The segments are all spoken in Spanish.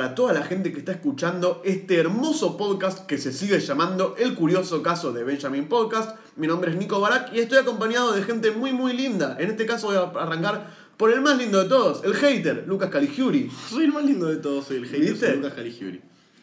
para toda la gente que está escuchando este hermoso podcast que se sigue llamando El Curioso Caso de Benjamin Podcast. Mi nombre es Nico Barak y estoy acompañado de gente muy muy linda. En este caso voy a arrancar por el más lindo de todos, el hater, Lucas Caligiuri. Soy el más lindo de todos, soy el hater, ¿Viste? soy Lucas Caligiuri.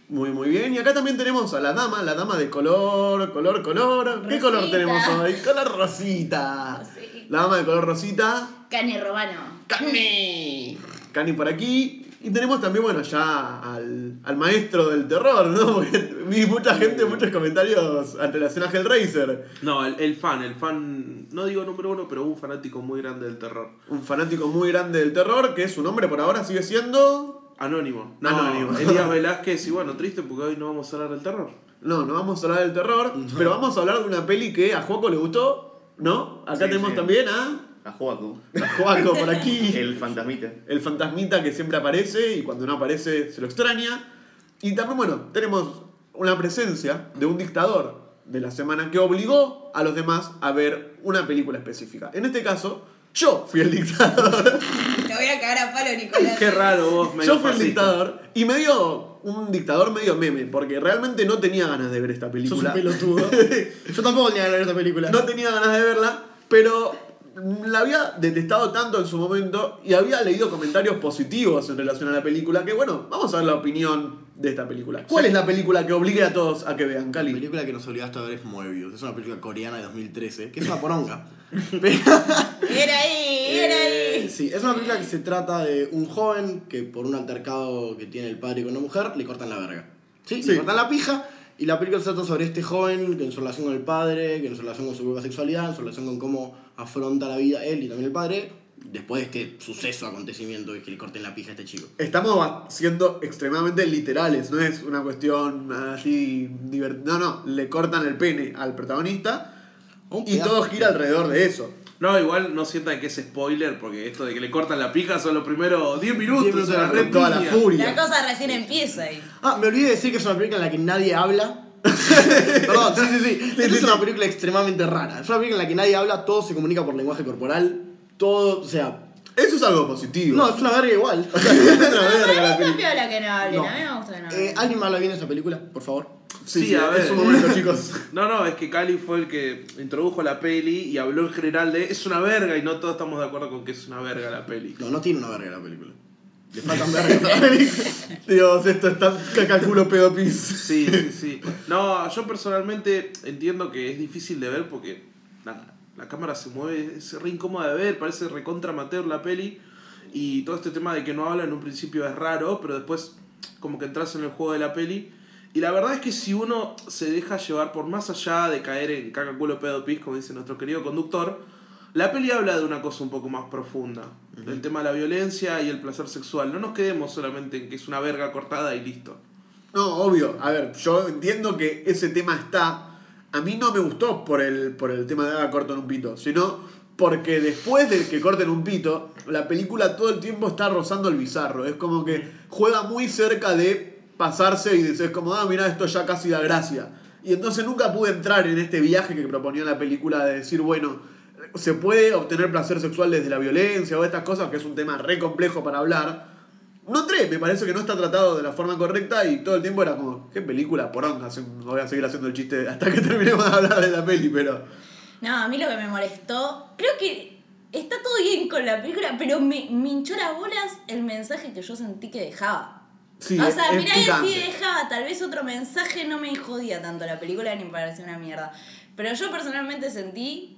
Muy muy bien. Y acá también tenemos a la dama, la dama de color, color, color. ¿Qué Rosita. color tenemos hoy? Color rosita. Sí. La dama de color rosita. Cane Romano. Cani. Cani por aquí. Y tenemos también, bueno, ya al, al maestro del terror, ¿no? Porque vi mucha gente, muchos comentarios en relación a Hellraiser. No, el, el fan, el fan, no digo número uno, pero un fanático muy grande del terror. Un fanático muy grande del terror, que su nombre por ahora sigue siendo... Anónimo. No, Anónimo. Elías Velázquez, y bueno, triste porque hoy no vamos a hablar del terror. No, no vamos a hablar del terror, pero vamos a hablar de una peli que a Juaco le gustó, ¿no? Acá Sí, tenemos sí. también a, A Joaco. a Juaco por aquí. El fantasmita. el fantasmita que siempre aparece y cuando no aparece se lo extraña. Y también, bueno, tenemos una presencia de un dictador de la semana que obligó a los demás a ver una película específica. En este caso, yo fui el dictador. Te voy a cagar a palo, Nicolás. Qué raro vos, medio yo fui el dictador y me dio un dictador medio meme, porque realmente no tenía ganas de ver esta Sos película. un pelotudo. Yo tampoco tenía que ver esta película. No tenía ganas de verla, pero la había detestado tanto en su momento y había leído comentarios positivos en relación a la película que, bueno, vamos a ver la opinión de esta película. ¿Cuál es la película que obligue a todos a que vean, La Cali? película que nos obligaste a ver es Moebius. Es una película coreana de 2013, que es una poronga. Pero- Era ahí, era Eh, ahí. sí, es una película que se trata de un joven que por un altercado que tiene el padre con una mujer le cortan la verga. Sí, Sí. le cortan la pija. Y la película se trata sobre este joven que en su relación con el padre, que en su relación con su propia sexualidad, en su relación con cómo afronta la vida él y también el padre, después de este suceso, acontecimiento de que le corten la pija a este chico. Estamos siendo extremadamente literales, no es una cuestión así divertida. No, no, le cortan el pene al protagonista y todo de- gira alrededor de eso. No, igual no sientan que es spoiler, porque esto de que le cortan la pija son los primeros 10 minutos. 10 minutos de la Con toda la furia. La cosa recién empieza ahí. Ah, me olvidé de decir que es una película en la que nadie habla. Perdón, sí, sí, sí. Esta es una película extremadamente rara. Es una película en la que nadie habla, todo se comunica por lenguaje corporal. Todo, o sea. Eso es algo positivo. No, es una verga igual. es una verga me piola que no hablen, No. a mí me gusta que no Eh. ¿Alguien me habla bien de esta película, por favor? Sí, Sí, sí, a ver. es un momento, chicos. No, no, es que Cali fue el que introdujo la peli y habló en general de es una verga y no todos estamos de acuerdo con que es una verga la peli. No, no tiene una verga la película. Le faltan vergas. Dios, esto es tan cacaculo pedo pis. Sí, sí, sí. No, yo personalmente entiendo que es difícil de ver porque nada, la cámara se mueve, es re incómoda de ver, parece recontra amateur la peli. Y todo este tema de que no habla en un principio es raro, pero después como que entras en el juego de la peli. Y la verdad es que si uno se deja llevar por más allá de caer en caca culo pedo pis, como dice nuestro querido conductor, la peli habla de una cosa un poco más profunda. Del tema de la violencia y el placer sexual. No nos quedemos solamente en que es una verga cortada y listo. No, obvio. A ver, yo entiendo que ese tema está. A mí no me gustó por el, por el tema de ah, cortan un pito, sino porque después de que corten un pito, la película todo el tiempo está rozando el bizarro. Es como que juega muy cerca de pasarse y dices como, ah, mira, esto ya casi da gracia. Y entonces nunca pude entrar en este viaje que proponía la película de decir, bueno, se puede obtener placer sexual desde la violencia o estas cosas, que es un tema re complejo para hablar. No entré, me parece que no está tratado de la forma correcta y todo el tiempo era como, qué película poronga, hace- voy a seguir haciendo el chiste hasta que terminemos de hablar de la peli, pero... No, a mí lo que me molestó, creo que está todo bien con la película, pero me, me hinchó las bolas el mensaje que yo sentí que dejaba. Sí, o sea, mirá que picante. si dejaba tal vez otro mensaje, no me jodía tanto la película ni me parecía una mierda. Pero yo personalmente sentí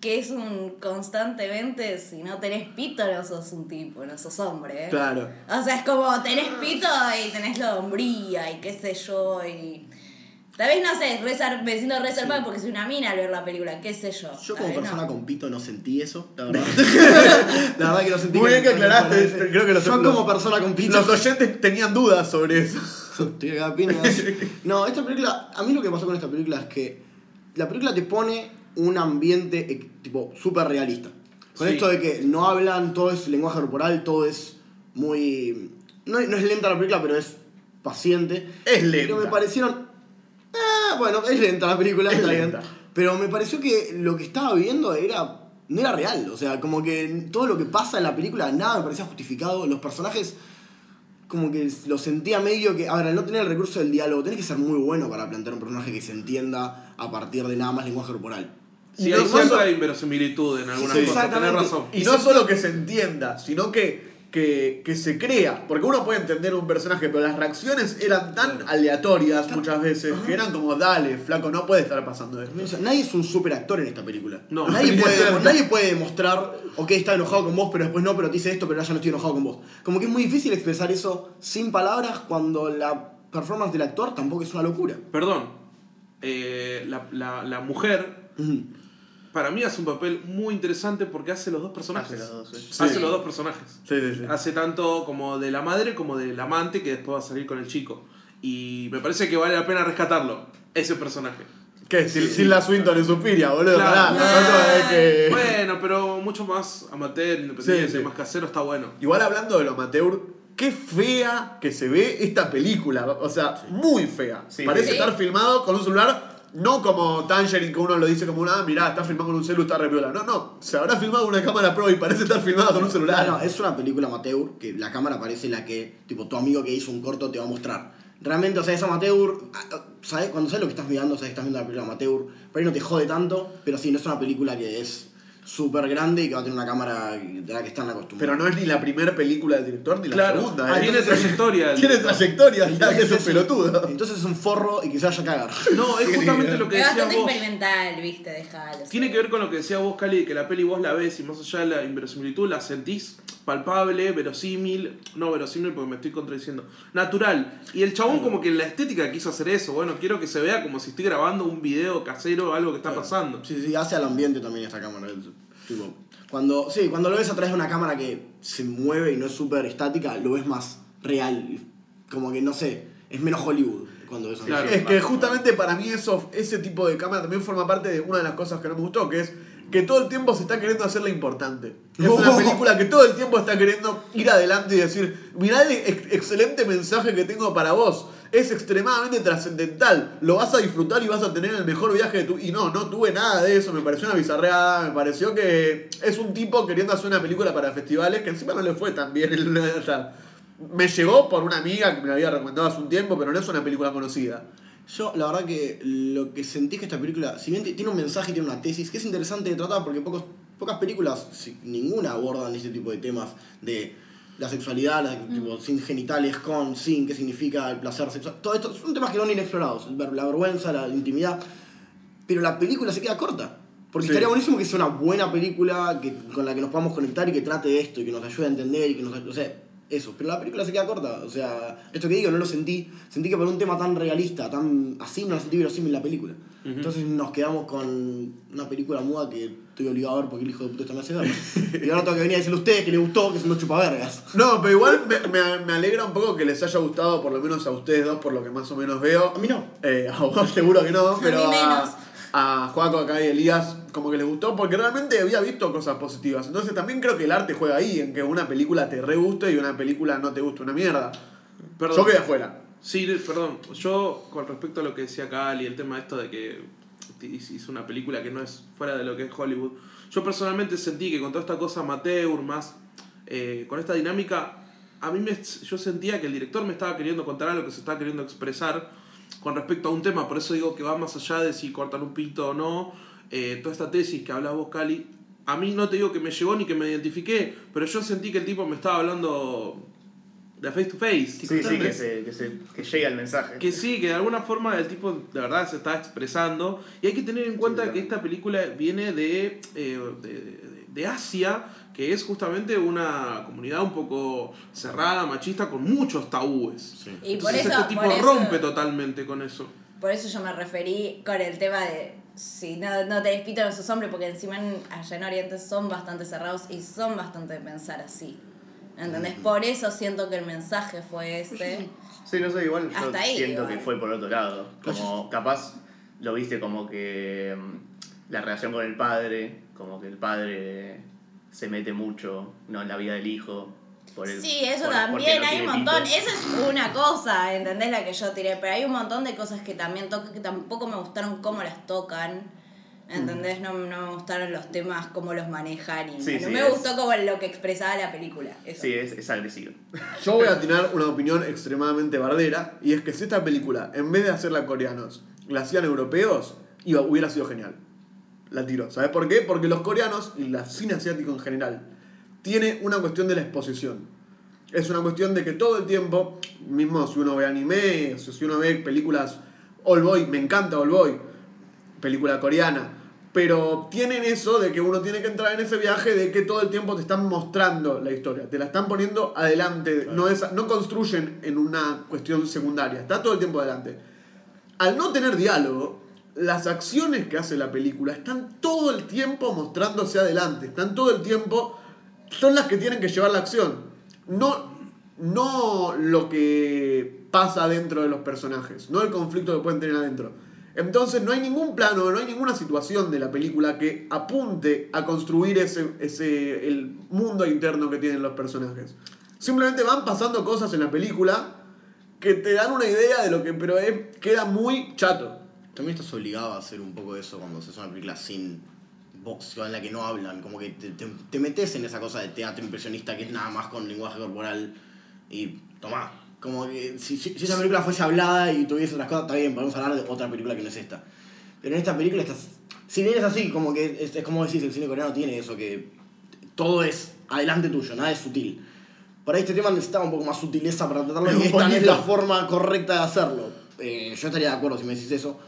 que es un constantemente, si no tenés pito, no sos un tipo, no sos hombre. ¿eh? Claro. O sea, es como tenés pito y tenés la hombría y qué sé yo y... Tal vez, no sé, rezar, me siento reservada porque soy una mina al ver la película, qué sé yo. Yo como persona no. con pito no sentí eso, la verdad. la verdad que no sentí Muy bien que aclaraste, creo que los- Yo los- como persona con pito... Los oyentes tenían dudas sobre eso. Estoy acá, piñas. No, esta película, a mí lo que pasó con esta película es que la película te pone un ambiente eh, tipo súper realista. Con Sí. esto de que no hablan, todo es lenguaje corporal, todo es muy... No, no es lenta la película, pero es paciente. Es lenta. Pero me parecieron... Ah, bueno, es lenta la película, Es está bien. lenta. Pero me pareció que lo que estaba viendo era... No era real, o sea, como que todo lo que pasa en la película, nada me parecía justificado. Los personajes como que lo sentía medio que. A ver, al no tener el recurso del diálogo, tenés que ser muy bueno para plantear un personaje que se entienda a partir de nada más lenguaje corporal. Sí, Y hay no cierta solo- inverosimilitud en algunas Sí, cosas, tenés razón. Y no solo que se entienda, sino que, que, que se crea. Porque uno puede entender un personaje, pero las reacciones eran tan aleatorias muchas veces que eran como, dale, flaco, no puede estar pasando esto. O sea, nadie es un super actor en esta película. No. nadie, puede, nadie puede demostrar, ok, está enojado con vos, pero después no, pero te dice esto, pero ya no estoy enojado con vos. Como que es muy difícil expresar eso sin palabras cuando la performance del actor tampoco es una locura. Perdón, eh, la, la, la mujer. Para mí hace un papel muy interesante porque hace los dos personajes. Hace los dos, sí. Hace Sí. los dos personajes. Sí, sí, sí. Hace tanto como de la madre como del amante que después va a salir con el chico. Y me parece que vale la pena rescatarlo, ese personaje. ¿Qué? Si, si la Swinton en Suspiria, boludo. Claro. Pará, que- Bueno, pero mucho más amateur, independiente, Sí, sí. más casero, está bueno. Igual hablando de lo amateur, qué fea que se ve esta película. O sea, muy fea. Sí, Parece sí. estar filmado con un celular, no como Tangerine, que uno lo dice como, ah, mirá, está filmado con un celular, está re. No, no, se habrá filmado con una cámara pro y parece estar filmado con un celular. No, no, es una película amateur que la cámara parece la que, tipo, tu amigo que hizo un corto te va a mostrar. Realmente, o sea, es amateur, ah, ¿sabes? Cuando sabes lo que estás mirando, sabes que estás viendo una película amateur, pero ahí no te jode tanto, pero sí, no es una película que es súper grande y que va a tener una cámara de la que están acostumbrados. Pero no es ni la primera película del director ni la Claro, segunda. Ah, ¿eh? tiene trayectoria. Tiene trayectoria, ya Entonces que es un pelotudo. Entonces es un forro y que se vaya a cagar. No, es justamente lo que Es decías bastante vos. experimental, viste, dejalo. Tiene que ver con lo que decía vos, Cali, que la peli vos la ves y más allá de la inverosimilitud la sentís palpable, verosímil, no verosímil porque me estoy contradiciendo, natural. Y el chabón como que la estética quiso hacer eso, bueno, quiero que se vea como si estoy grabando un video casero o algo que está pasando. Sí, sí, hace al ambiente también esta cámara. Tipo, cuando, sí, cuando lo ves a través de una cámara que se mueve y no es súper estática, lo ves más real. Como que, no sé, es menos Hollywood cuando ves a Claro. Es que justamente para mí eso, ese tipo de cámara también forma parte de una de las cosas que no me gustó, que es que todo el tiempo se está queriendo hacerla importante. Es una película que todo el tiempo está queriendo ir adelante y decir, mirá el ex- excelente mensaje que tengo para vos. Es extremadamente trascendental. Lo vas a disfrutar y vas a tener el mejor viaje de tu... Y no, no tuve nada de eso. Me pareció una bizarreada. Me pareció que es un tipo queriendo hacer una película para festivales que encima no le fue tan bien. O sea, me llegó por una amiga que me había recomendado hace un tiempo, pero no es una película conocida. Yo, la verdad que lo que sentí es que esta película, si bien tiene un mensaje y tiene una tesis, que es interesante de tratar porque pocos, pocas películas, ninguna abordan este tipo de temas de la sexualidad, la- tipo, sin genitales, con, sin, qué significa el placer sexual. Todo esto son temas que no inexplorados, ver- la vergüenza, la intimidad. Pero la película se queda corta. Porque Sí. estaría buenísimo que sea una buena película que, con la que nos podamos conectar y que trate de esto y que nos ayude a entender y que nos... O sea, eso. Pero la película se queda corta. O sea, esto que digo no lo sentí. Sentí que por un tema tan realista, tan así, no lo sentí verosímil la película. Entonces nos quedamos con una película muda que estoy obligado a ver porque el hijo de puta está me hace verla. y ahora tengo que venir a decirle a ustedes que les gustó, que son unos chupavergas. No, pero igual me, me- me alegra un poco que les haya gustado, por lo menos a ustedes dos, por lo que más o menos veo. A mí no. Eh, a vos seguro que no, pero mí menos. a, a Joaco acá y Elías como que les gustó porque realmente había visto cosas positivas. Entonces también creo que el arte juega ahí, en que una película te re guste y una película no te guste una mierda. Perdón. Yo quedé afuera. Sí, perdón. Yo, con respecto a lo que decía Cali, el tema esto de que hizo una película que no es fuera de lo que es Hollywood, yo personalmente sentí que con toda esta cosa amateur, más eh, con esta dinámica, a mí me, yo sentía que el director me estaba queriendo contar algo que se estaba queriendo expresar con respecto a un tema, por eso digo que va más allá de si cortan un pito o no, eh, toda esta tesis que hablas vos, Cali, a mí no te digo que me llegó ni que me identifiqué, pero yo sentí que el tipo me estaba hablando de face to face. Sí, sí, que, se, que, se, que llegue el mensaje. Que sí, que de alguna forma el tipo de verdad se está expresando. Y hay que tener en cuenta Sí, que esta película viene de, eh, de, de- de Asia, que es justamente una comunidad un poco cerrada, machista, con muchos tabúes. Y por eso, este tipo por eso- rompe totalmente con eso. Por eso yo me referí con el tema de si no, no te despitan esos hombres, porque encima en, allá en Oriente son bastante cerrados y son bastante de pensar así. ¿Entendés? Por eso siento que el mensaje fue ese. Sí, no sé, igual yo ahí, siento igual. que fue por otro lado. Como capaz lo viste como que mm, la relación con el padre, como que el padre se mete mucho ¿no? en la vida del hijo. Por el, Sí, eso por- también, no hay un montón. Esa es una cosa, ¿entendés? La que yo tiré. Pero hay un montón de cosas que también toco que tampoco me gustaron cómo las tocan. ¿Entendés? No, no me gustaron los temas, cómo los manejan y Sí, no sí, me es- gustó como lo que expresaba la película. Eso. Sí, es, es agresivo. Yo voy a tener una opinión extremadamente bardera, y es que si esta película, en vez de hacerla coreanos, la hacían europeos, iba, hubiera sido genial. La tiro. ¿Sabes por qué? Porque los coreanos, y la cine asiático en general, tiene una cuestión de la exposición. Es una cuestión de que todo el tiempo, mismo si uno ve anime, o si uno ve películas All Boy, me encanta All Boy, película coreana, pero tienen eso de que uno tiene que entrar en ese viaje de que todo el tiempo te están mostrando la historia, te la están poniendo adelante, no, es, no construyen en una cuestión secundaria, está todo el tiempo adelante. Al no tener diálogo, las acciones que hace la película están todo el tiempo mostrándose adelante, están todo el tiempo, son las que tienen que llevar la acción, no, no lo que pasa dentro de los personajes, no el conflicto que pueden tener adentro. Entonces no hay ningún plano, no hay ninguna situación de la película que apunte a construir ese, ese el mundo interno que tienen los personajes. Simplemente van pasando cosas en la película que te dan una idea de lo que, pero es, queda muy chato. También estás obligado a hacer un poco eso cuando se hace una película sin voz, en la que no hablan, como que te, te, te metes en esa cosa de teatro impresionista que es nada más con lenguaje corporal y tomá. Como que si, si, esa película fuese hablada y tuviese otras cosas, está bien, podemos hablar de otra película que no es esta. Pero en esta película estás. Si bien es así, como que es, es como decís, el cine coreano tiene eso, que todo es adelante tuyo, nada es sutil. Por ahí este tema necesitaba un poco más sutileza para tratarlo y esta no es la forma correcta de hacerlo. Eh, yo estaría de acuerdo si me decís eso,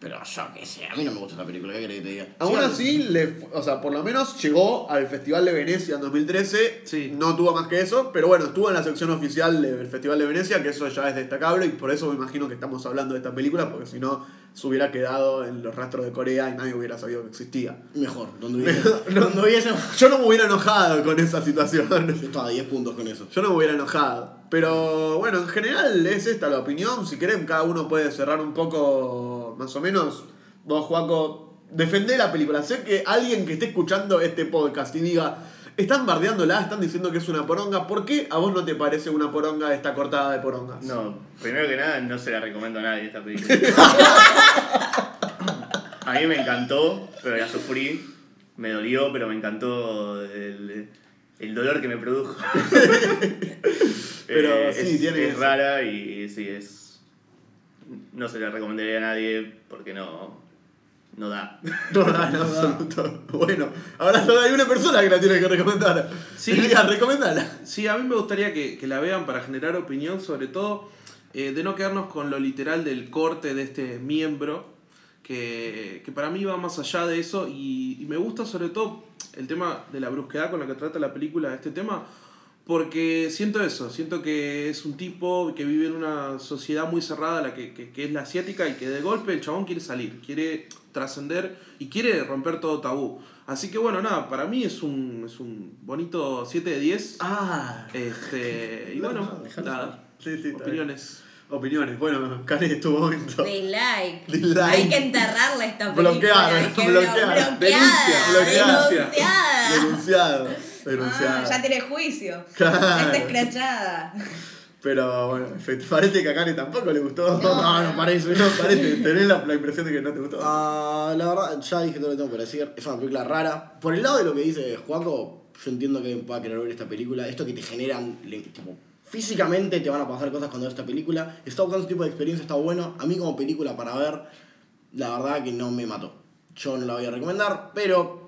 pero yo qué sé, a mí no me gusta esta película, ¿qué querés que te diga? Aún Sí, así, le, o sea, por lo menos llegó al Festival de Venecia en 2013. Sí. No tuvo más que eso, pero bueno, estuvo en la sección oficial del Festival de Venecia, que eso ya es destacable y por eso me imagino que estamos hablando de esta película, porque si no, se hubiera quedado en los rastros de Corea y nadie hubiera sabido que existía. Mejor, donde hubiese, donde hubiese Yo no me hubiera enojado con esa situación. Yo estaba a 10 puntos con eso. Yo no me hubiera enojado. Pero bueno, en general es esta la opinión. Si quieren, cada uno puede cerrar un poco, más o menos. Vos, Juaco, defendé la película. Sé que alguien que esté escuchando este podcast y diga, están bardeándola, están diciendo que es una poronga. ¿Por qué a vos no te parece una poronga esta cortada de porongas? No, primero que nada, no se la recomiendo a nadie esta película. a mí me encantó, pero la sufrí. Me dolió, pero me encantó el, el dolor que me produjo. Pero Eh, sí, es, tiene es eso. rara y sí, es. No se la recomendaría a nadie porque no. No da. No, no, en absoluto. Bueno, ahora solo hay una persona que la tiene que recomendar. Sí. Diga, recomendala. Sí, a mí me gustaría que, que la vean para generar opinión, sobre todo eh, de no quedarnos con lo literal del corte de este miembro, que, que para mí va más allá de eso y, y me gusta sobre todo el tema de la brusquedad con la que trata la película este tema, porque siento eso, siento que es un tipo que vive en una sociedad muy cerrada, la que, que, que es la asiática, y que de golpe el chabón quiere salir, quiere trascender y quiere romper todo tabú. Así que bueno, nada, para mí es un, es un bonito 7 de 10. Ah, Este, y No, bueno, no, nada. sí, sí. Opiniones. Opiniones. Bueno, Karen, es tu momento. Dislike. Dislike. Hay que enterrarla esta película. Que bloquear. bloqueada, Denuncia, denunciada. Denunciado. Denunciado. Ah, ya tiene juicio. Claro. Está escrachada. Pero bueno, parece que a Karen tampoco le gustó. No, no parece. No parece. Tenés la, la impresión de que no te gustó. Ah, la verdad, ya dije todo lo que tengo para decir. Es una película rara. Por el lado de lo que dice Juaco, yo entiendo que pueda querer ver esta película. Esto que te generan, tipo, físicamente te van a pasar cosas cuando ves esta película. Está buscando ese tipo de experiencia, está bueno. A mí como película para ver, la verdad que no me mató. Yo no la voy a recomendar, pero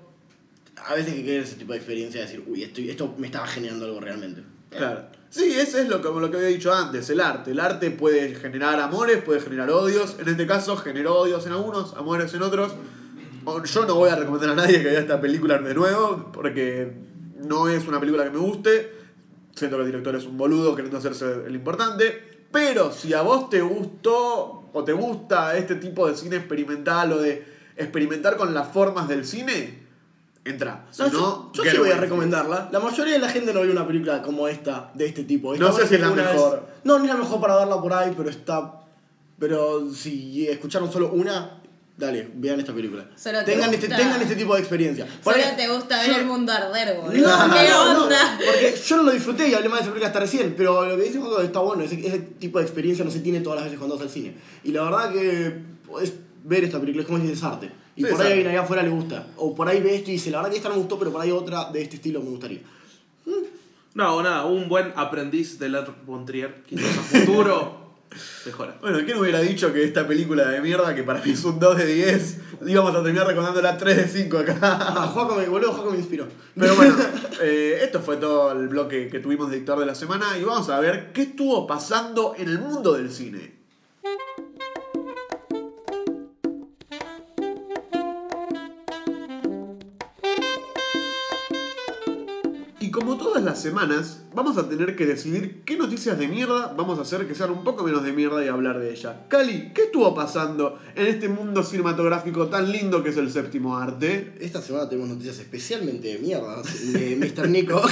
a veces que quieres ese tipo de experiencia, decir, uy, esto, esto me estaba generando algo realmente. Claro. Sí, eso es lo, como lo que había dicho antes, el arte. El arte puede generar amores, puede generar odios. En este caso generó odios en algunos, amores en otros. Yo no voy a recomendar a nadie que vea esta película de nuevo, porque no es una película que me guste. Siento que el director es un boludo queriendo hacerse el importante. Pero si a vos te gustó o te gusta este tipo de cine experimental o de experimentar con las formas del cine, entra. Si No, no, yo, yo sí voy a recomendarla. La mayoría de la gente no ve una película como esta, de este tipo. No sé Esta si es la mejor. No, no es la mejor para verla por ahí, pero está. Pero si escucharon solo una, dale, vean esta película. Solo te tengan, este, gusta- tengan este tipo de experiencia. Por Solo ahí- te gusta yo- ver el mundo arder, boludo. No, ¿Qué no, no, onda? porque yo no lo disfruté y hablé más de esa película hasta recién, pero lo que dice Juego está bueno, ese, ese tipo de experiencia no se tiene todas las veces cuando vas al cine. Y la verdad que podés ver esta película, es como dices, es arte. Y Sí, por ahí sabe. alguien allá afuera le gusta. O por ahí ve esto y dice, la verdad que esta no me gustó, pero por ahí otra de este estilo me gustaría. No, o nada, un buen aprendiz de Lars von Trier, quizás a futuro mejora. Bueno, ¿quién hubiera dicho que esta película de mierda, que para mí es un 2 de 10, íbamos a terminar recordándola 3 de 5 acá? Ah, Juaco me, boludo, Juaco me inspiró. Pero bueno, eh, esto fue todo el bloque que tuvimos de dictador de la semana y vamos a ver qué estuvo pasando en el mundo del cine. Todas las semanas, vamos a tener que decidir qué noticias de mierda vamos a hacer que sean un poco menos de mierda y hablar de ella. Cali, ¿qué estuvo pasando en este mundo cinematográfico tan lindo que es el séptimo arte? Esta semana tenemos noticias especialmente de mierda de Mr. Nico.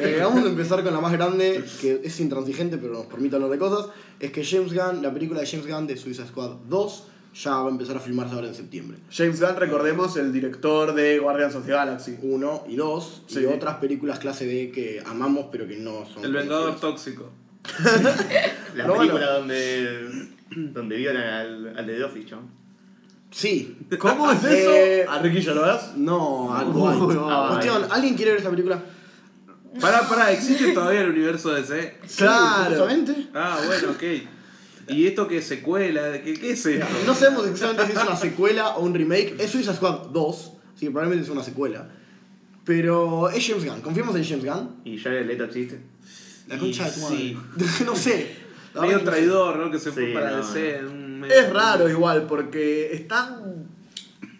Eh, vamos a empezar con la más grande, que es intransigente pero nos permite hablar de cosas. Es que James Gunn, la película de James Gunn de Suicide Squad 2, ya va a empezar a filmarse ahora en septiembre. James Gunn, recordemos, el director de Guardians of the Galaxy. Uno y dos, Sí. y otras películas clase B que amamos pero que no son. El Vengador. Tóxico. La película bueno. donde, donde violan al, al de The Office, ¿no? Sí. ¿Cómo es eso? Eh, ¿A Ricky Gervais? No, al White. no, Cuestión, ¿alguien quiere ver esta película? Pará, pará, ¿existe todavía el universo DC? Claro. Justamente. Ah, bueno, ok. ¿Y esto qué es secuela? ¿Qué, qué es esto? No sabemos exactamente si es una secuela o un remake. Es Suicide Squad 2, así que probablemente es una secuela. Pero es James Gunn. ¿Confiamos en James Gunn? Y Jared Leto existe. La concha de tu madre. Sí. no sé. La Medio verdad que no sé. traidor, ¿no? Que se fue Sí, para no, DC. en un medio- Es raro igual, porque están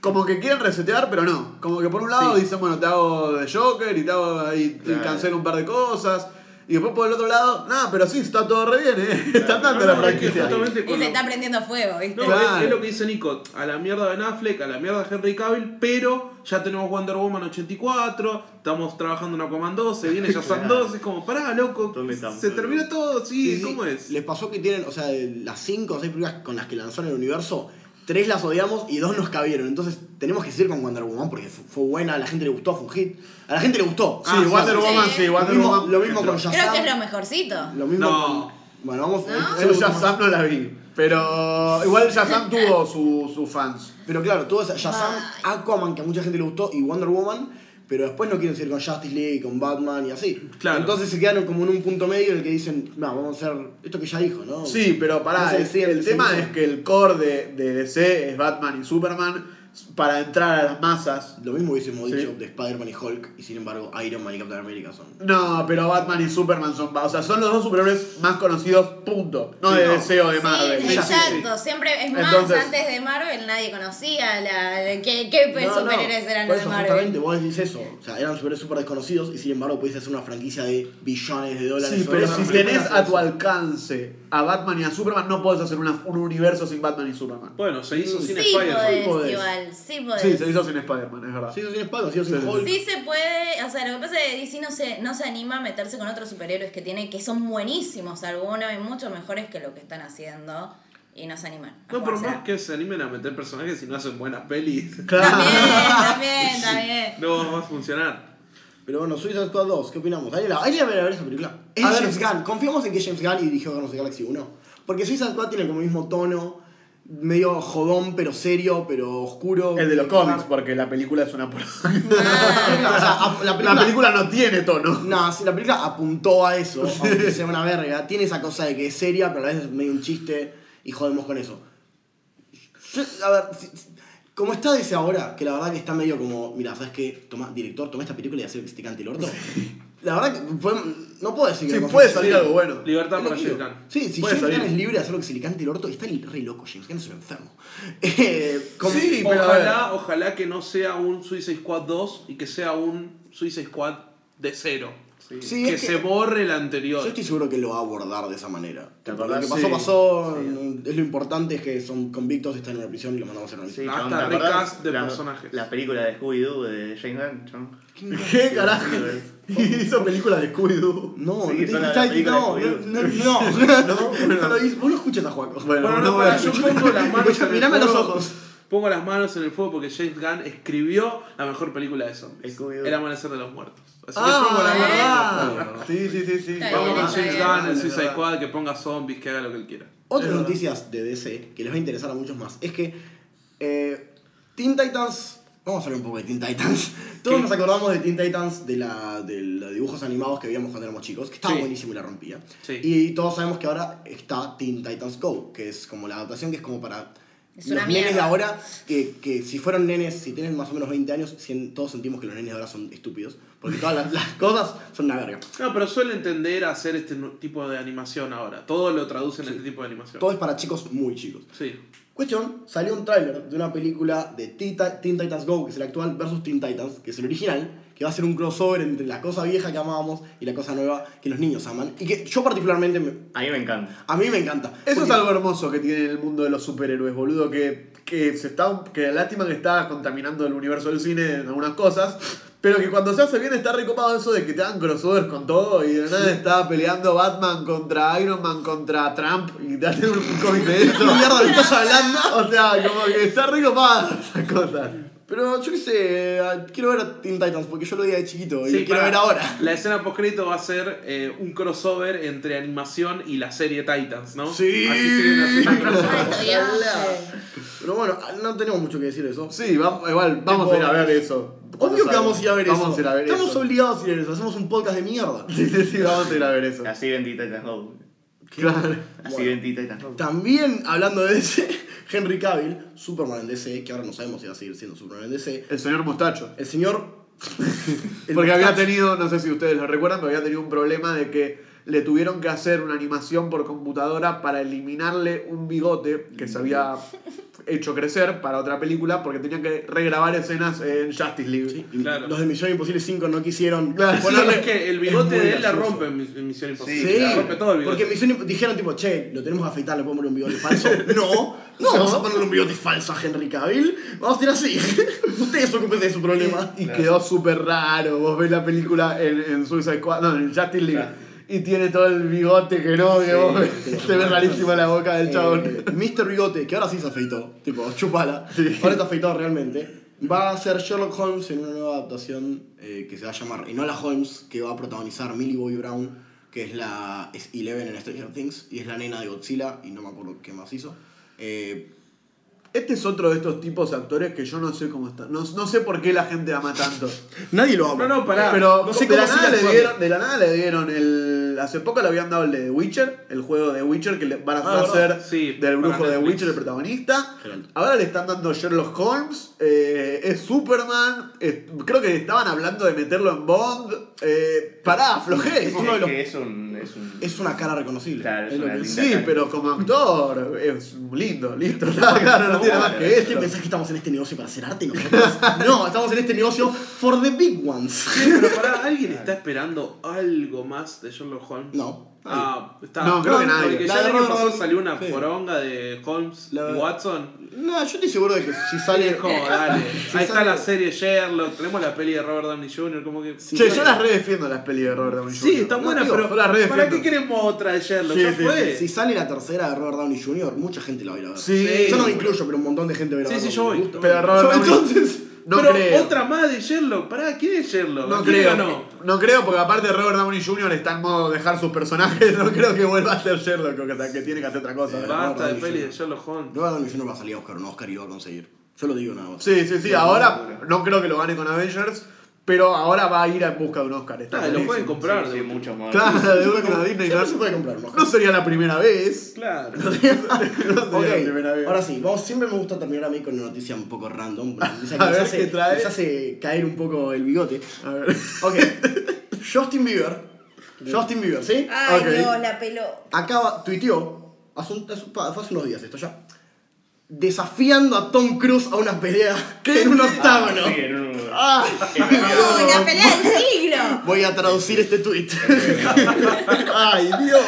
como que quieren resetear, pero no. Como que por un lado Sí. dicen, bueno, te hago de Joker y te hago ahí, te Claro. cancelo un par de cosas. Y después por el otro lado, nada, pero sí, está todo re bien, ¿eh? Están dando la No, es que franquicia. Y se está prendiendo fuego, ¿viste? No, Claro. es, es lo que dice Nico, a la mierda de Ben Affleck, a la mierda de Henry Cavill, pero ya tenemos Wonder Woman 84, estamos trabajando en Aquaman 2, se viene ya son Claro. 2, es como, pará, loco, ¿Dónde estamos? se termina todo, sí, Sí, sí. ¿cómo es? Les pasó que tienen, o sea, de las 5 o 6 películas con las que lanzó en el universo, 3 las odiamos y 2 nos cabieron. Entonces tenemos que seguir con Wonder Woman porque fu- fue buena, a la gente le gustó, fue un hit. A la gente le gustó. Sí, Ah, Wonder sí. Woman, Sí. sí, Lo Wonder mismo, Woman. lo mismo con Creo Shazam. que es lo mejorcito. Lo mismo No. con. Bueno, vamos. ¿No? es Yo Shazam no la vi. Pero igual Shazam tuvo sus su fans. Pero claro, tuvo Shazam. Aquaman, que a mucha gente le gustó, y Wonder Woman, pero después no quieren seguir con Justice League, con Batman y así. Claro. Entonces se quedaron como en un punto medio en el que dicen, no, vamos a hacer esto que ya dijo, ¿no? Sí, pero pará, No sé, el, sí, el el tema es que el core de, de DC es Batman y Superman para entrar a las masas. Lo mismo hubiésemos Sí. dicho de Spider-Man y Hulk, y sin embargo Iron Man y Captain America son. No, pero Batman y Superman son, o sea, son los dos superhéroes más conocidos, punto. No Sí, de no. DC o de Sí, Marvel. sí, exacto. Siempre, es más, Entonces- antes de Marvel nadie conocía la, qué, qué No, no, superhéroes eran por los de Marvel. justamente vos decís eso. O sea, eran superhéroes súper desconocidos y sin embargo podés hacer una franquicia de billones de dólares. Sí, pero si tenés a tu alcance a Batman y a Superman, no podés hacer una- un universo sin Batman y Superman. Bueno, se hizo sin Sí Spider-Man. Igual, sí podés. Sí, se hizo sin Spider-Man, es verdad. Sí, eso sin Spider-Man, sí, eso sin Sí. Hulk. Sí se puede, o sea, lo que pasa es que DC no se, no se anima a meterse con otros superhéroes que tiene, que son buenísimos algunos y mucho mejores que lo que están haciendo y no se animan. No, por más que se animen a meter personajes y no hacen buenas pelis, También, también, también. no va a funcionar. Pero bueno, Suicide Squad 2, ¿qué opinamos? ¿Alguien la, ¿alguien la va a ver esa película? Es A ver. James Gunn. Confiamos en que James Gunn y dirigió Guardians of the Galaxy 1. Porque Suicide Squad tiene como el mismo tono, medio jodón, pero serio, pero oscuro. El de los Ah. cómics, porque la película es una por- O sea, la película, La película no tiene tono. No, sí, la película apuntó a eso, aunque sea una verga. Tiene esa cosa de que es seria, pero a la vez es medio un chiste y jodemos con eso. Yo, a ver, si- si- como está DC ahora, que la verdad que está medio como, mira, ¿sabes qué? Toma, director, toma esta película y hacer que se te cante el orto. La verdad que fue- no puedo decir que Sí, puede salir algo bueno. Libertad para James. Gunn. Sí, si Puede James Gunn es libre de hacer lo que se le cante el orto, está re loco. James Gunn es un enfermo. Eh, como- Sí, pero Ojalá, ojalá que no sea un Suicide Squad 2 y que sea un Suicide Squad de cero. Sí, que, es que- se borre el anterior. Yo estoy seguro que lo va a abordar de esa manera. Lo que pasó, Sí. pasó. Sí. Es lo importante es que son convictos, están en la prisión y lo mandamos a hacer una Sí, Hasta chabón, ¿te acordás? recast de la, personajes. La película de Scooby-Doo de Jane Gunn. ¿Qué carajo? Hizo películas de Scooby-Doo. No, Sí, no, está- no, de no, Scooby-Doo. no, no, no, no vos lo escuchas a Juaco. Bueno, Bueno, no para, yo pongo las manos Escucha, en el mirame a los fuego. ojos. Pongo las manos en el fuego porque James Gunn escribió la mejor película de zombies. El amanecer de los muertos. Así que pongo las manos en el Ah, fuego. Sí, sí, sí, sí. Vamos con James. Gunn, el Suicide. Squad, que ponga zombies, que haga lo que él quiera. Otras noticias de DC que les va a interesar a muchos más es que eh, Teen Titans. Vamos a hablar un poco de Teen Titans. Todos ¿Qué? nos acordamos de Teen Titans de, la, de los dibujos animados que veíamos cuando éramos chicos, que estaba Sí. buenísimo y la rompía. Sí. Y todos sabemos que ahora está Teen Titans Go, que es como la adaptación que es como para Es los una nenes de ahora, que, que si fueron nenes, si tienen más o menos 20 años, todos sentimos que los nenes de ahora son estúpidos, porque todas las, las cosas son una verga. No, pero suelen tender a hacer este tipo de animación ahora. Todo lo traducen en este tipo de animación. Todo es para chicos muy chicos. Sí. Cuestión, salió un tráiler de una película de Teen Titans Go, que es el actual, versus Teen Titans, que es el original, que va a ser un crossover entre la cosa vieja que amábamos y la cosa nueva que los niños aman. Y que yo particularmente, me- A mí me encanta. a mí me encanta. Eso Porque- es algo hermoso que tiene el mundo de los superhéroes, boludo. Que, que se está. Que lástima que está contaminando el universo del cine en algunas cosas. Pero que cuando se hace bien está recopado eso de que te hagan crossovers con todo. Y de nada está peleando Batman contra Iron Man contra Trump. Y te hacen un cómic de eso. ¿Qué mierda estás hablando? O sea, como que está recopado esas cosas. Pero yo qué sé, eh, quiero ver a Teen Titans porque yo lo veía de chiquito y Sí, lo quiero ver ahora. La escena postcrédito va a ser eh, un crossover entre animación y la serie Titans, ¿no? Sí. Así. Ay, Dios. Pero bueno, no tenemos mucho que decir de eso. Sí, vamos, igual, vamos a ir a ver eso. Obvio que vamos a ir a ver eso. Vamos a ir a ver Estamos eso. obligados a ir a ver eso. Hacemos un podcast de mierda. Sí, sí, sí, vamos a ir a ver eso. Así ven Titans Go. Claro. Bueno. Titans Go. También hablando de DC, Henry Cavill, Superman en DC, que ahora no sabemos si va a seguir siendo Superman en DC. El señor Mostacho. El señor. el Porque había mustacho- tenido, no sé si ustedes lo recuerdan, pero había tenido un problema de que le tuvieron que hacer una animación por computadora para eliminarle un bigote que se había hecho crecer para otra película porque tenían que regrabar escenas en Justice League. Sí, y Claro. Los de Misión Imposible 5 no quisieron Claro, sí. Es que el bigote de él la rompe en Mis- en Misión Imposible. Sí, la rompe todo el bigote. porque Misión dijeron tipo, che, lo tenemos que afeitar, le podemos poner un bigote falso. no, no vamos a ponerle un bigote falso a Henry Cavill. Vamos a ir así. Ustedes ocúpense de su problema. Y quedó súper raro. Vos ves la película en, en Suicide Squad, no, en Justice League. Y tiene todo el bigote que no, que vos se ve rarísima la boca del chabón. Eh, Mr. Bigote, que ahora sí se afeitó, tipo, chupala. Sí. Ahora está afeitado realmente. Va a ser Sherlock Holmes en una nueva adaptación eh, que se va a llamar Enola Holmes, que va a protagonizar Millie Bobby Brown, que es la es Eleven en Stranger Things, y es la nena de Godzilla, y no me acuerdo qué más hizo. Eh, Este es otro de estos tipos de actores que yo no sé cómo está. No, no sé por qué la gente ama tanto. nadie lo ama. No, no, pará. Pero no sé de, la nada le dieron, de la nada le dieron el. Hace poco le habían dado el de The Witcher, el juego de Witcher que le van a Ah, hacer. Sí, del brujo de. Witcher, el protagonista. Geralt. Ahora le están dando Sherlock Holmes, eh, es Superman. creo que estaban hablando de meterlo en Bond. Eh, pará, aflojé. Es uno de los- que es un. Es un Es una cara reconocible. Claro, es una Sí, cara. pero como actor es lindo, listo. Claro, no tiene más que ¿Qué eso. pensás que estamos en este negocio para hacer arte nosotros? no, estamos en este negocio for the big ones. Sí, pero pará, ¿alguien está esperando algo más de Sherlock Holmes? No. Ah, está. No, creo que nadie. Porque La ya el de año Robert pasado salió una sí. poronga de Holmes La- y Watson. No, yo estoy seguro de que si Sale es como, dale. Si Ahí está sale- la serie Sherlock, tenemos la peli de Robert Downey Jr., como que. Sí, Che, sale- yo las re defiendo las pelis de Robert Downey Sí, Jr. está No, buena, digo, pero yo las re ¿para qué queremos otra de Sherlock? Sí, ya sí, fue. Si sale la tercera de Robert Downey Jr., mucha gente la va a ir a ver. Sí. Yo no me incluyo, pero un montón de gente va a ir a Sí, sí, yo voy. Pero Robert Downey- entonces. No pero creo. otra más de Sherlock. Pará, ¿quién es Sherlock? No ¿A quién le creo, ganó? No creo porque aparte Robert Downey Jr. está en modo dejar sus personajes, no creo que vuelva a ser Sherlock, o que, que tiene que hacer otra cosa. Eh, Basta de Downey peli de. Sherlock Holmes. Robert Downey Jr. va a salir a buscar un Oscar y lo va a conseguir. Yo lo digo nada más. Sí, sí, sí, ahora no creo que lo gane con Avengers, pero ahora va a ir en busca de un Oscar. Está Ah, lo pueden comprar. Sí, de- mucho más. Claro, de Se puede última comprar- Disney no, se puede comprar un Oscar. no sería la primera vez. Claro. No sería la primera vez. ahora sí, vamos, siempre me gusta terminar a mí con una noticia un poco random. Que A ver, hace, ¿qué trae? nos hace caer un poco el bigote. A ver. Ok, Justin Bieber. Justin Bieber, ¿sí? Ay, Ok. Dios, la peló. Acaba, tuiteó, hace, un- hace- fue hace unos días esto ya, desafiando a Tom Cruise a una pelea en un octágono. Sí, en un- Ah, No, la pelea del siglo. voy a traducir este tweet. Ay, Dios.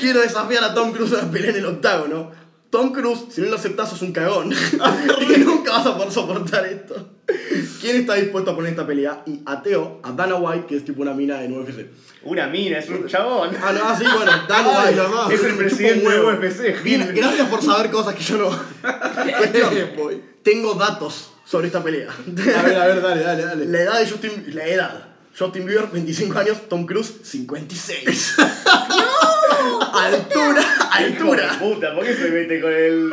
Quiero desafiar a Tom Cruise a una pelea en el octágono. Tom Cruise, si no lo aceptas, sos un cagón. y nunca vas a poder soportar esto. ¿Quién está dispuesto a poner esta pelea? Y ateo a Dana White, que es tipo una mina en UFC. Una mina, es un chabón. Ah, no, ah, sí, bueno, Dana Ay, White. no, no. Es el presidente un de. UFC, Bien, gracias por saber cosas que yo no. Cuestión, tengo datos sobre esta pelea. A ver, a ver, dale, dale, dale. La edad de Justin. La edad. Justin Bieber, 25 años. Tom Cruise, 56. Altura, Hijo de altura. Puta, ¿por qué se mete con el.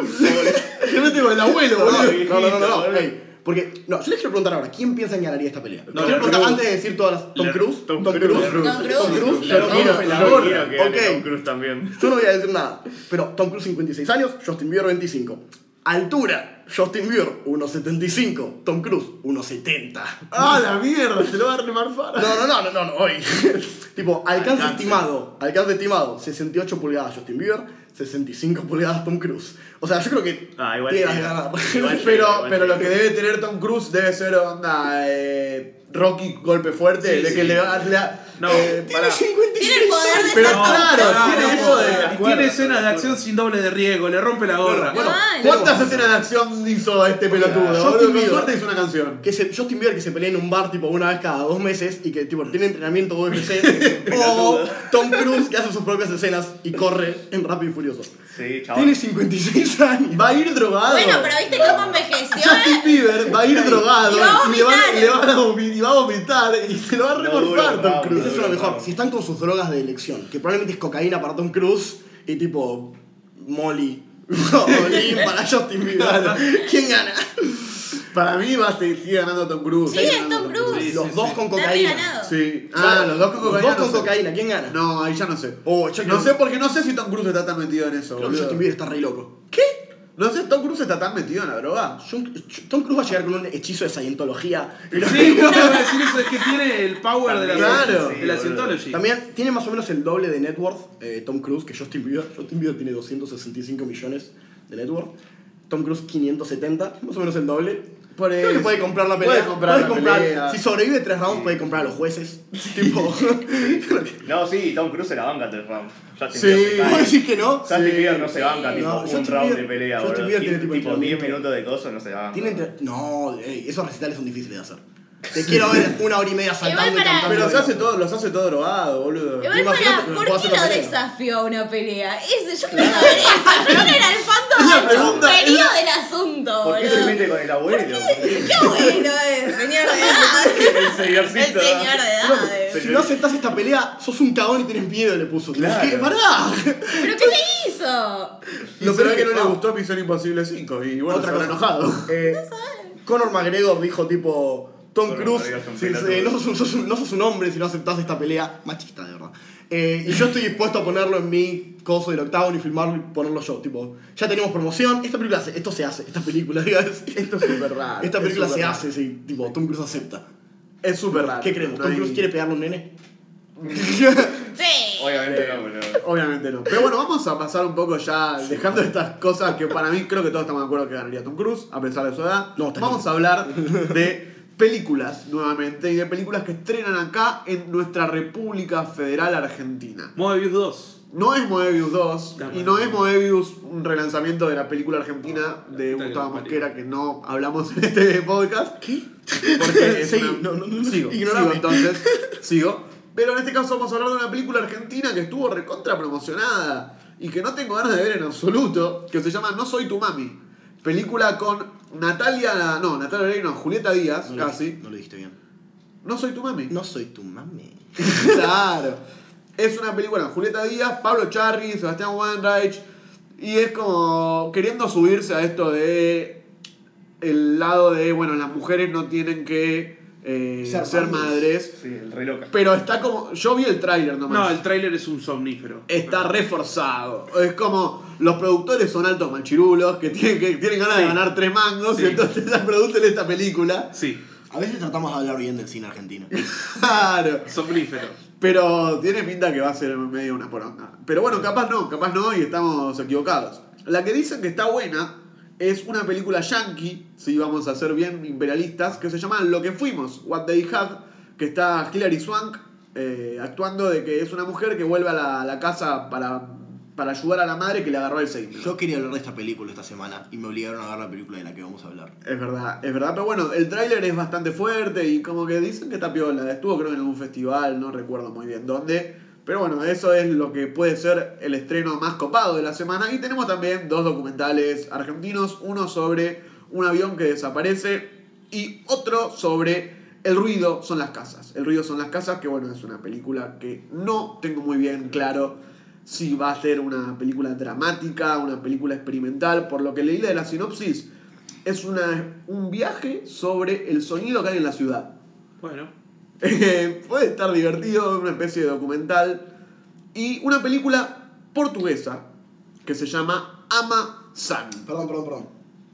Se mete con el abuelo, No, boludo. No, no, no, no. Ey, Porque, no, yo les quiero preguntar ahora, ¿quién piensa que ganaría esta pelea? No, quiero preguntar antes de decir todas las. Tom Cruise. Tom Tom Cruise. Cruise. Tom Cruise. Tom Cruise. La Pero quiero, que gane Tom Ok. Cruise también. Yo no voy a decir nada. Pero Tom Cruise 56 años, Justin Bieber 25. Altura, Justin Bieber 1.75, Tom Cruise 1.70. ¡Ah, la mierda! Se lo va a remarfar. No, no, no, no, no, no, hoy. tipo, alcance, Alcance. estimado. Alcance estimado, 68 pulgadas Justin Bieber, 65 pulgadas Tom Cruise. O sea, yo creo que Ah, igual ganar. Pero, igual pero lo que debe tener Tom Cruise debe ser onda eh, Rocky golpe fuerte, Sí, de sí. que le va le No, eh, Tiene para- 56 Tiene el poder de. Pero No, claro, no, tiene no, eso de. Tiene escenas de acción sin doble de riesgo, le rompe la gorra. Bueno. ¿Cuántas escenas de acción hizo este pelotudo? Justin Bieber. suerte hizo una canción. que se, Justin Bieber que se pelea en un bar tipo una vez cada dos meses y que tipo tiene entrenamiento UFC o Tom Cruise que hace sus propias escenas y corre en Rápido y Furioso. Sí, chaval. Tiene 56 años. Va a ir drogado. Bueno, pero ¿viste cómo envejeció? Justin? Bieber va a ir drogado Y va a y le van, vomitar. le van a vomitar y va a vomitar y se lo va a No dura, Tom. Cruise. Esa es lo mejor. Si están con sus drogas de elección, que probablemente es cocaína para Tom Cruise y tipo Molly. Molly para Justin Bieber. ¿Quién gana? Para mí va a seguir sigue ganando Tom Cruise. Sí, es Tom Cruise. Sí, Los sí, dos sí. con cocaína. Sí. O sea, Ah, los dos con cocaína. Los dos con no cocaína. ¿Quién gana? No, ahí ya no sé. Oh, no sé porque no sé si Tom Cruise está tan metido en eso, Creo que boludo. Justin Bieber está re loco. ¿Qué? No sé, Tom Cruise está tan metido en la droga. Tom Cruise va a llegar con un hechizo de Scientología. Sí, yo iba a decir eso, es que tiene el power de la, Claro. de la Sí, Scientology. También tiene más o menos el doble de net worth eh, Tom Cruise que Justin Bieber. Justin Bieber tiene 265 millones de net worth. Tom Cruise 570, más o menos el doble. Por Creo que puede comprar la pelea. Puede comprar la comprar- pelea. Si sobrevive tres rounds, puede comprar a los jueces. tipo. No, sí, Tom Cruise se la banca tres rounds. Justin Sí. Bieber se ¿Vos cae. decís que no? Justin Sí, Bieber no se banca, sí. tipo, No, un Justin round Bieber- de pelea, Justin boludo. Bieber tiene tipo tipo 10 entrenamiento. minutos de coso no se banca. Tiene entre- No, ey, esos recitales son difíciles de hacer. Te quiero ver una hora y media saltando y para- cantando. Pero se hace todo, los hace todo drogado, boludo. Igual Imagínate, para, puedo ¿por qué hacer una lo pelea. desafió a una pelea? Ese, yo quiero saber eso. Yo era el fondo La del pregunta- del asunto, ¿Por qué boludo. se mete con el abuelo? Qué bueno es, señor de edad. El El señorcito. señor de edad. Si no aceptás esta pelea, sos un cagón y tenés miedo, le puso. Claro. ¿Qué? ¡Pará! ¿Pero qué le hizo? Lo peor es que no le gustó Misión Imposible 5 y bueno, Otra se cosa. enojado. Eh, Conor McGregor dijo tipo, Tom Cruise, si- si- no, sos un, sos no sos un hombre si no aceptás esta pelea. Machista, de verdad. Eh, y yo estoy dispuesto a ponerlo en mi coso del octavo y filmarlo y ponerlo yo. Tipo, ya tenemos promoción, esta película, se- esto se hace, esta película, digas. Esto es súper raro. Esta es película se raro. hace, sí, tipo, Tom Cruise acepta. Es súper raro. ¿Qué creemos? No ¿Tom Cruise quiere pegarle a un nene? Sí. Obviamente no, pero. Obviamente no. Pero bueno, vamos a pasar un poco ya, dejando estas cosas que para mí creo que todos estamos de acuerdo que ganaría Tom Cruise, a pesar de su edad. No, está vamos a hablar de películas nuevamente y de películas que estrenan acá en nuestra República Federal Argentina. Moebius 2. No es Moebius 2 Cámara. y no es Moebius un relanzamiento de la película argentina de Gustavo. Mosquera que no hablamos en este podcast. ¿Qué? Porque es Sí, una- no, no, no, sigo, ignorame. sigo entonces, sigo. Pero en este caso vamos a hablar de una película argentina que estuvo recontra promocionada y que no tengo ganas de ver en absoluto, que se llama No soy tu mami. Película con Natalia, no, Natalia Oreiro, no, Julieta Díaz, No casi. No lo dijiste bien. No soy tu mami. No soy tu mami. claro. Es una película con Julieta Díaz, Pablo Charri, Sebastián Weinreich. Y es como queriendo subirse a esto de el lado de, bueno, las mujeres no tienen que eh, Ser ser, madres. madres. Sí, el re loca. Pero está como. Yo vi el tráiler nomás. No, el tráiler es un somnífero. Está reforzado. Es como los productores son altos manchirulos que tienen, que tienen ganas de ganar tres mangos Sí. y entonces producen esta película. Sí, A veces tratamos de hablar bien del cine argentino. Claro. somnífero. Pero tiene pinta que va a ser medio una poronga. Pero bueno, capaz no, capaz no y estamos equivocados. La que dicen que está buena es una película yankee, si vamos a ser bien imperialistas, que se llama Lo que fuimos, What They Had, que está Hilary Swank eh, actuando de que es una mujer que vuelve a la, a la casa para, para ayudar a la madre que le agarró el Alzheimer. Yo quería hablar de esta película esta semana y me obligaron a ver la película de la que vamos a hablar. Es verdad, es verdad, pero bueno, el tráiler es bastante fuerte y como que dicen que está piola. Estuvo creo en algún festival, no recuerdo muy bien dónde. Pero bueno, eso es lo que puede ser el estreno más copado de la semana. Y tenemos también dos documentales argentinos, uno sobre un avión que desaparece y otro sobre el ruido son las casas. El ruido son las casas, que bueno, es una película que no tengo muy bien claro si va a ser una película dramática, una película experimental. Por lo que leí de la sinopsis, es una, un viaje sobre el sonido que hay en la ciudad. Bueno, Puede estar divertido, una especie de documental. Y una película portuguesa que se llama Ama San. Perdón, perdón, perdón.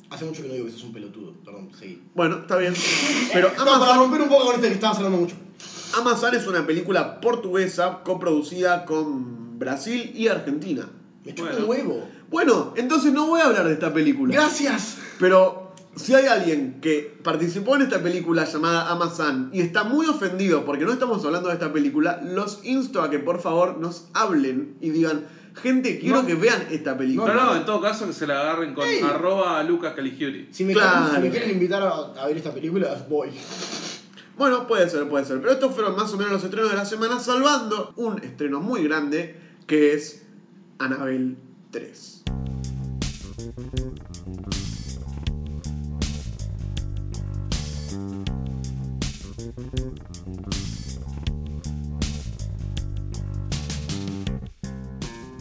Hace mucho que no digo que sos un pelotudo. Perdón, seguí. Bueno, está bien. Pero No, para Ama San, romper un poco con este que estabas hablando mucho. Ama San es una película portuguesa coproducida con Brasil y Argentina. Me chupa Bueno. un huevo. Bueno, entonces no voy a hablar de esta película. Gracias. Pero si hay alguien que participó en esta película llamada Amazon y está muy ofendido porque no estamos hablando de esta película, los insto a que por favor nos hablen y digan, gente, quiero No. que vean esta película. no, no, en todo caso que se la agarren con Ey. arroba Lucas Caligiuri. Si me, Claro. quieren, si me quieren invitar a, a ver esta película, voy. Bueno, puede ser, puede ser. Pero estos fueron más o menos los estrenos de la semana, salvando un estreno muy grande que es Annabelle 3.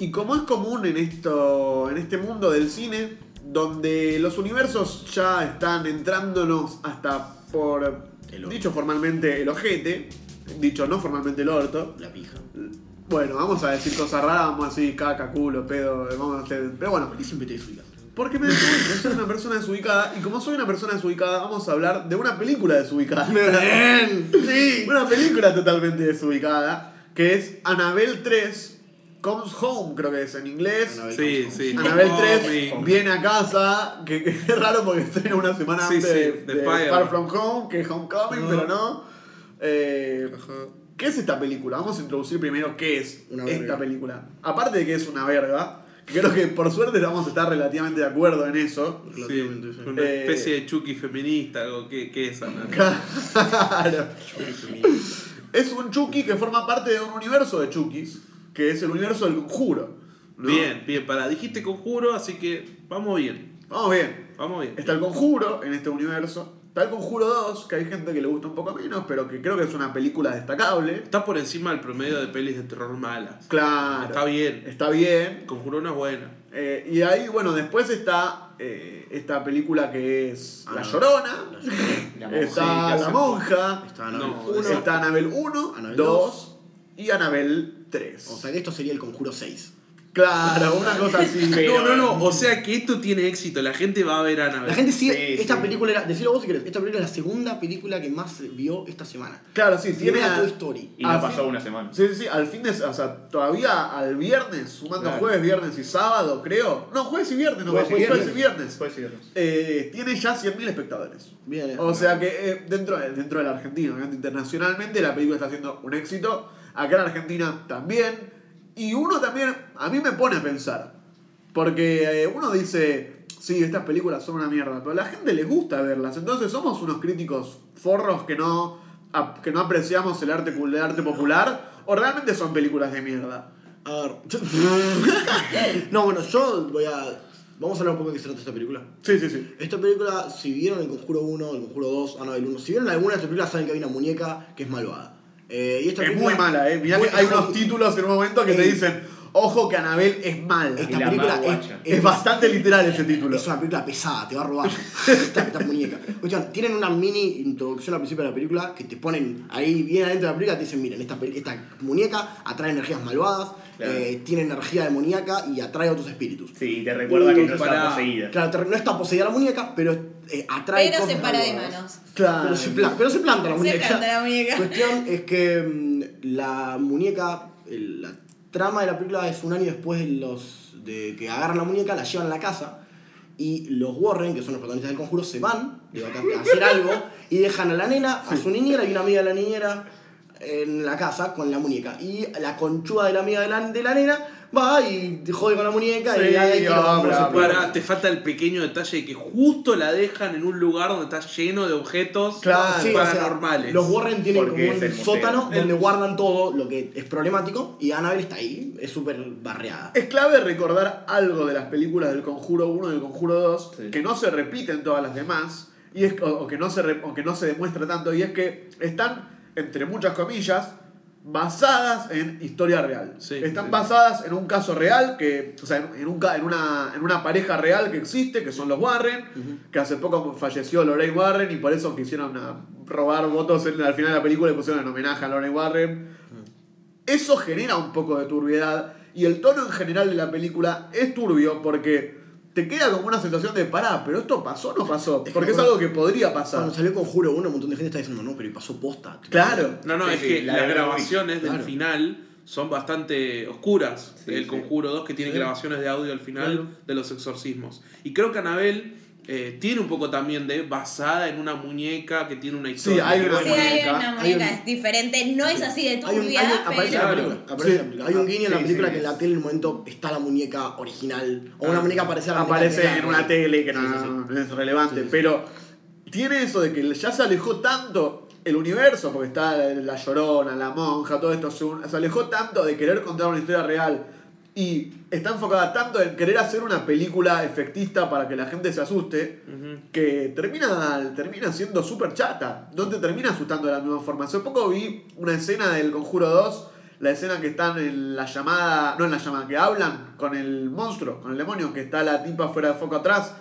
Y como es común en esto, en este mundo del cine, donde los universos ya están entrándonos hasta por, El dicho formalmente, el ojete, dicho no formalmente el orto. La pija. Bueno, vamos a decir cosas raras, vamos a decir caca, culo, pedo, vamos a hacer... Pero bueno, ¿Por qué siempre te desubican? porque me desubico, soy una persona desubicada y como soy una persona desubicada, vamos a hablar de una película desubicada. Bien. Sí, una película totalmente desubicada que es Annabelle 3 Comes Home, creo que es en inglés. Annabelle. Sí, sí. Annabelle Oh, 3 mi- viene a casa, que, que es raro porque estrena una semana Sí, antes sí, de, de. Far From Home, que es Homecoming, pero no. Eh, ¿Qué es esta película? Vamos a introducir primero qué es Una esta verga. película. Aparte de que es una verga, que creo que por suerte vamos a estar relativamente de acuerdo en eso. Sí, una Eh, especie de Chucky feminista o qué, qué es Ana? Claro. Es un Chucky que forma parte de un universo de Chuckys, que es el universo del conjuro. ¿no? Bien, bien, para, dijiste conjuro, así que vamos bien, Vamos bien. vamos bien. Está el conjuro en este universo. Está el conjuro 2, que hay gente que le gusta un poco menos, pero que creo que es una película destacable. Está por encima del promedio de pelis de terror malas. Claro. Está bien. Está bien. Conjuro no es buena. Eh, y ahí, bueno, después está eh, esta película que es Ah, La. Llorona. La monja. Está La Monja. Está Annabelle No, 1. Está Anabel 1, Annabelle 2 y Anabel 3. O sea que esto sería el conjuro 6. claro, una cosa así. Pero- no, no, no. O sea que esto tiene éxito. La gente va a ver a Annabelle. La gente sigue. Sí, esta sí. película era. Decilo vos si querés. Esta película es la segunda película que más vio esta semana. Claro, sí, tiene. Tiene a a- Toy Story. Y no Al pasó fin- una semana. Sí, sí, sí, al fin de. O sea, todavía al viernes, sumando Claro. jueves, viernes y sábado, creo. No, jueves y viernes, no, Jueves y jueves, viernes. y viernes. Fue cierto. Eh, tiene ya 100.000 espectadores. Bien, eh. O sea que eh, dentro, de- dentro de la Argentina, obviamente internacionalmente, la película está haciendo un éxito. Acá en Argentina también. Y uno también, a mí me pone a pensar. Porque eh, uno dice, sí, estas películas son una mierda, pero a la gente les gusta verlas. Entonces somos unos críticos forros que no, ap- que no apreciamos el arte, el arte popular. O realmente son películas de mierda. A ver. no, bueno, yo voy a. Vamos a hablar un poco de qué se trata esta película. Sí, sí, sí. Esta película, si vieron el Conjuro 1, el Conjuro 2, Annabelle 1, si vieron alguna de estas películas saben que hay una muñeca que es malvada. Eh, y esta Es muy mala, ¿eh? Mirá Muy- que hay unos títulos en un momento que te dicen, ojo que Anabel es mala. Esta Y la película es, guacha. Es bastante literal ese título. Es una película pesada, te va a robar. esta, esta muñeca. Cuestión, tienen una mini introducción al principio de la película que te ponen ahí bien adentro de la película, te dicen, miren, esta, muñeca atrae energías malvadas, Claro. eh, tiene energía demoníaca y atrae otros espíritus. Sí, y te recuerda que no Para- está poseída. Claro, no está poseída la muñeca, pero eh, atrae Pero se para de manos. Claro. Pero se, pla- pero se planta la Se muñeca. planta la muñeca. Cuestión es que mm, la muñeca, el- la trama de la película es un año después de los de que agarran la muñeca, la llevan a la casa y los Warren, que son los protagonistas del conjuro, se van de a hacer algo y dejan a la nena, a su niñera y una amiga de la niñera en la casa con la muñeca. Y la conchuda de la amiga de la, de la nena va y jode con la muñeca Sí, y ahí. Para, te falta el pequeño detalle de que justo la dejan en un lugar donde está lleno de objetos Claro, Sí, o sea, paranormales. los Warren tienen Porque como un sótano El- donde guardan todo lo que es problemático y Annabelle está ahí, es súper barreada. Es clave recordar algo de las películas del Conjuro 1 y del Conjuro 2 Sí. que no se repite en todas las demás y es, o, o que no se re- o que no se demuestra tanto y es que están, entre muchas comillas, basadas en historia real. Sí, Están sí. basadas en un caso real, que, o sea, en, un, en, una, en una pareja real que existe, que son los Warren, que hace poco falleció Lorraine Warren y por eso quisieron ah, robar votos en- al final de la película y pusieron en homenaje a Lorraine Warren. Eso genera un poco de turbiedad y el tono en general de la película es turbio porque te queda como una sensación de pará, pero esto pasó o no pasó, porque es algo que podría pasar. Cuando salió Conjuro 1, un montón de gente está diciendo, no, pero y pasó posta. Claro. No, no, es que la las grabaciones del Claro. final son bastante oscuras. Sí, el sí. Conjuro 2 que tiene Sí. grabaciones de audio al final Claro. de los exorcismos. Y creo que Anabel eh, tiene un poco también de basada en una muñeca que tiene una historia. hay una Sí, muñeca, hay una hay muñeca, un- es diferente, no es así de Hay un, turbia, hay un- aparece en la película. aparece Sí. la película. Hay un guiño en la Sí, película sí, que en sí. la tele en el momento está la muñeca original. O una Ah. muñeca parecida a la muñeca aparece en una tele que no, Sí, sí, sí. no es relevante, Sí, sí. pero tiene eso de que ya se alejó tanto el universo, porque está la llorona, la monja, todo esto, se, un- se alejó tanto de querer contar una historia real y está enfocada tanto en querer hacer una película efectista para que la gente se asuste, que termina, termina siendo súper chata, no te termina asustando de la misma forma. Hace poco vi una escena del Conjuro 2, la escena que están en la llamada, no en la llamada, que hablan con el monstruo, con el demonio, que está la tipa fuera de foco atrás.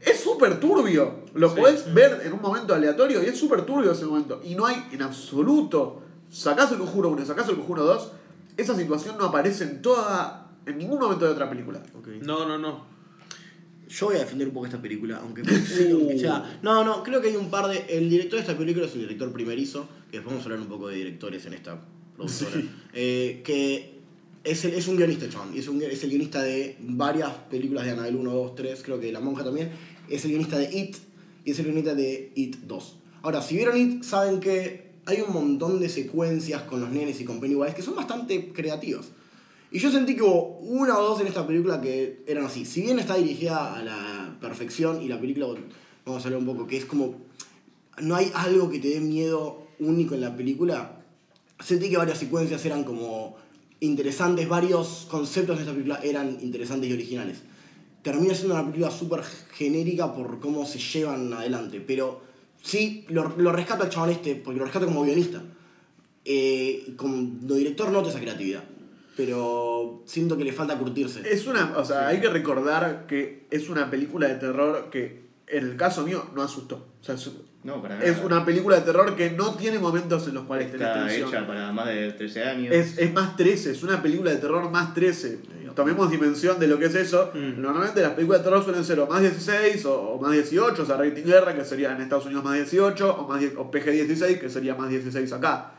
Es súper turbio, lo Sí. podés ver en un momento aleatorio y es súper turbio ese momento. Y no hay en absoluto, sacás el Conjuro 1 y sacás el Conjuro 2, esa situación no aparece en toda, en ningún momento de otra película. Ok. No, no, no. Yo voy a defender un poco esta película, aunque, aunque sea. No, no, creo que hay un par de. El director de esta película es un director primerizo, que después vamos a hablar un poco de directores en esta productora. eh, que es, el- es un guionista, chabón. y Es, un, es el guionista de varias películas de Anabel 1, 2, 3, creo que de La Monja también. Es el guionista de It y es el guionista de It 2. Ahora, si vieron It, saben que hay un montón de secuencias con los nenes y con Pennywise que son bastante creativas. Y yo sentí que hubo una o dos en esta película que eran así. Si bien está dirigida a la perfección y la película, vamos a hablar un poco, que es como. No hay algo que te dé miedo único en la película. Sentí que varias secuencias eran como interesantes, varios conceptos de esta película eran interesantes y originales. Termina siendo una película súper genérica por cómo se llevan adelante, pero sí, lo, lo rescato al chabón este, porque lo rescato como guionista. Eh, como director noto esa creatividad, pero siento que le falta curtirse. Es una, o sea, hay que recordar que es una película de terror que en el caso mío no asustó. O sea, es, No, para nada. es una película de terror que no tiene momentos en los cuales tenés Está tensión. hecha para más de 13 años. Es, es más 13, es una película de terror más 13. Tomemos dimensión de lo que es eso. Mm. Normalmente las películas de terror suelen ser o más 16 o, o más 18, o sea, rating guerra, que sería en Estados Unidos más 18, o, más die- o PG-16, que sería más 16 acá.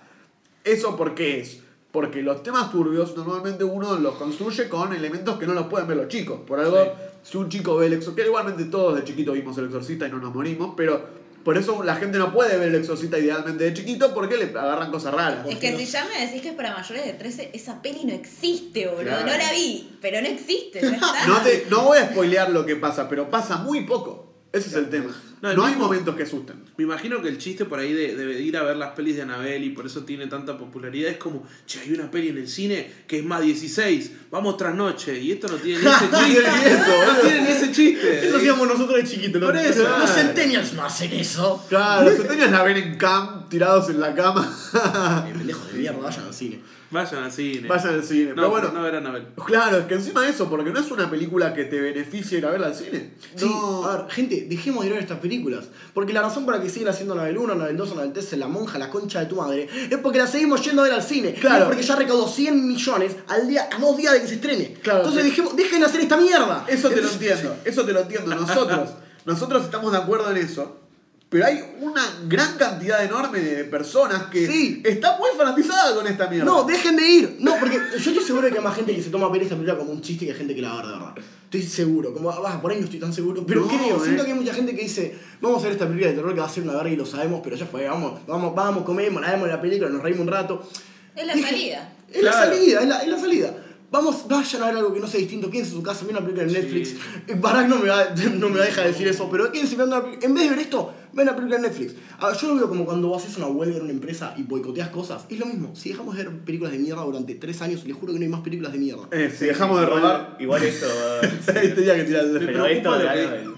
¿Eso por qué es? Porque los temas turbios normalmente uno los construye con elementos que no los pueden ver los chicos. Por algo, si un chico ve el exorcista, igualmente todos de chiquito vimos el exorcista y no nos morimos, pero por eso la gente no puede ver el exorcista idealmente de chiquito porque le agarran cosas raras. Es que si ya me decís que es para mayores de 13, esa peli no existe, boludo. Claro. No la vi, pero no existe, está. No, te, no voy a spoilear lo que pasa, pero pasa muy poco. Ese es el tema. No, No, hay momentos que asusten. Me imagino que el chiste por ahí de, de ir a ver las pelis de Anabel y por eso tiene tanta popularidad es como, che, hay una peli en el cine que es más 16, vamos tras noche. Y esto no tiene ni ese chiste. no tiene ni ese chiste. Eso hacíamos nosotros de chiquitos, ¿no? Por eso. Los centennials no hacen eso. Claro, los centenios la ven en cam, tirados en la cama. Pendejos de mierda, vayan al cine. Vayan al cine. Vayan al cine. No, pero bueno, no ver a Anabel. claro, es que encima de eso, porque no es una película que te beneficie ir a verla al cine. Sí, No. a ver, gente, dejemos de ver estas películas. Porque la razón para que sigan haciendo Anabel 1, Anabel 2, Anabel 3, La Monja, La Concha de tu Madre, es porque la seguimos yendo a ver al cine. Claro. Porque ya recaudó 100 millones al día, a dos días de que se estrene. Claro, Entonces sí. dejemos, dejen de hacer esta mierda. Eso te lo entiendo, eso te lo entiendo. Nosotros, nosotros estamos de acuerdo en eso. Pero hay una gran cantidad enorme de personas que Sí. está muy fanatizada con esta mierda. No, dejen de ir. No, porque yo estoy seguro de que hay más gente que se toma a ver esta película como un chiste que hay gente que la va a ver de verdad. Estoy seguro. Como, ah, por ahí no estoy tan seguro. Pero No, creo, siento eh. que hay mucha gente que dice, vamos a ver esta película de terror que va a ser una verga y lo sabemos, pero ya fue, vamos, vamos, vamos, comemos, la vemos en la película, nos reímos un rato. Es la salida. Es la salida, es la, es la salida. Vamos, vayan a ver algo que no sea distinto, quédense en su casa, vean una película en Netflix. Eh, Barack no me, va, no me va a dejar decir eso, pero quédense una. En vez de ver esto, ven una película en Netflix. Ah, yo lo veo como cuando haces una huelga en una empresa y boicoteas cosas. Es lo mismo. Si dejamos de ver películas de mierda durante tres años, les juro que no hay más películas de mierda. Eh, si dejamos de robar, Igual esto. tenía que tirar el Pero esto lo de que- Annabelle-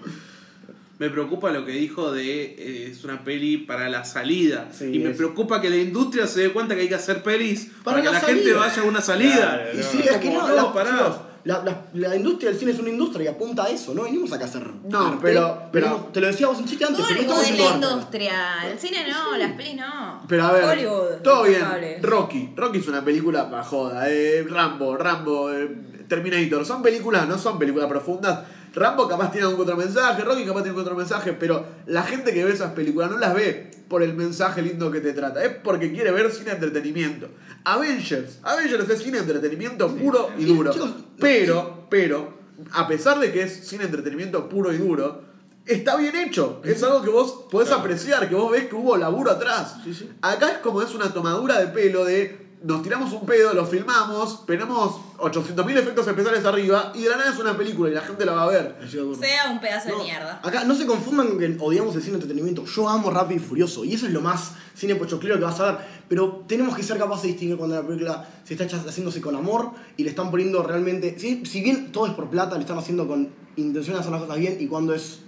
Me preocupa lo que dijo de eh, es una peli para la salida. Sí, y me es- preocupa que la industria se dé cuenta que hay que hacer pelis para, Para que la gente vaya a una salida. Claro, Y no, sí, no, es que no, no, la, pará. chicos, la, la- la industria del cine es una industria y apunta a eso, no venimos acá a hacer No, arte, pero- pero- venimos- te lo decía vos en chiste antes, pero Hollywood es la arte. industria. El cine no, las pelis no. Pero a ver, Hollywood. todo bien. Rocky. Rocky es una película para joda. eh, Rambo, Rambo, eh, Terminator. Son películas, no son películas profundas. Rambo capaz tiene algún otro mensaje, Rocky capaz tiene algún otro mensaje, pero la gente que ve esas películas no las ve por el mensaje lindo que te trata, es porque quiere ver cine entretenimiento. Avengers, Avengers es cine entretenimiento puro y duro. Pero, pero, a pesar de que es cine entretenimiento puro y duro, está bien hecho. Es algo que vos podés apreciar, que vos ves que hubo laburo atrás. Sí, sí. Acá es como es una tomadura de pelo de nos tiramos un pedo, lo filmamos, tenemos 800.000 efectos especiales arriba y de la nada es una película y la gente la va a ver. Sea un pedazo No, de mierda. Acá no se confundan con que odiamos el cine de entretenimiento. Yo amo Rápido y Furioso y eso es lo más cine pochoclero que vas a ver. Pero tenemos que ser capaces de distinguir cuando la película se está haciéndose con amor y le están poniendo realmente. Si, si bien todo es por plata, le están haciendo con intención de hacer las cosas bien y cuando es.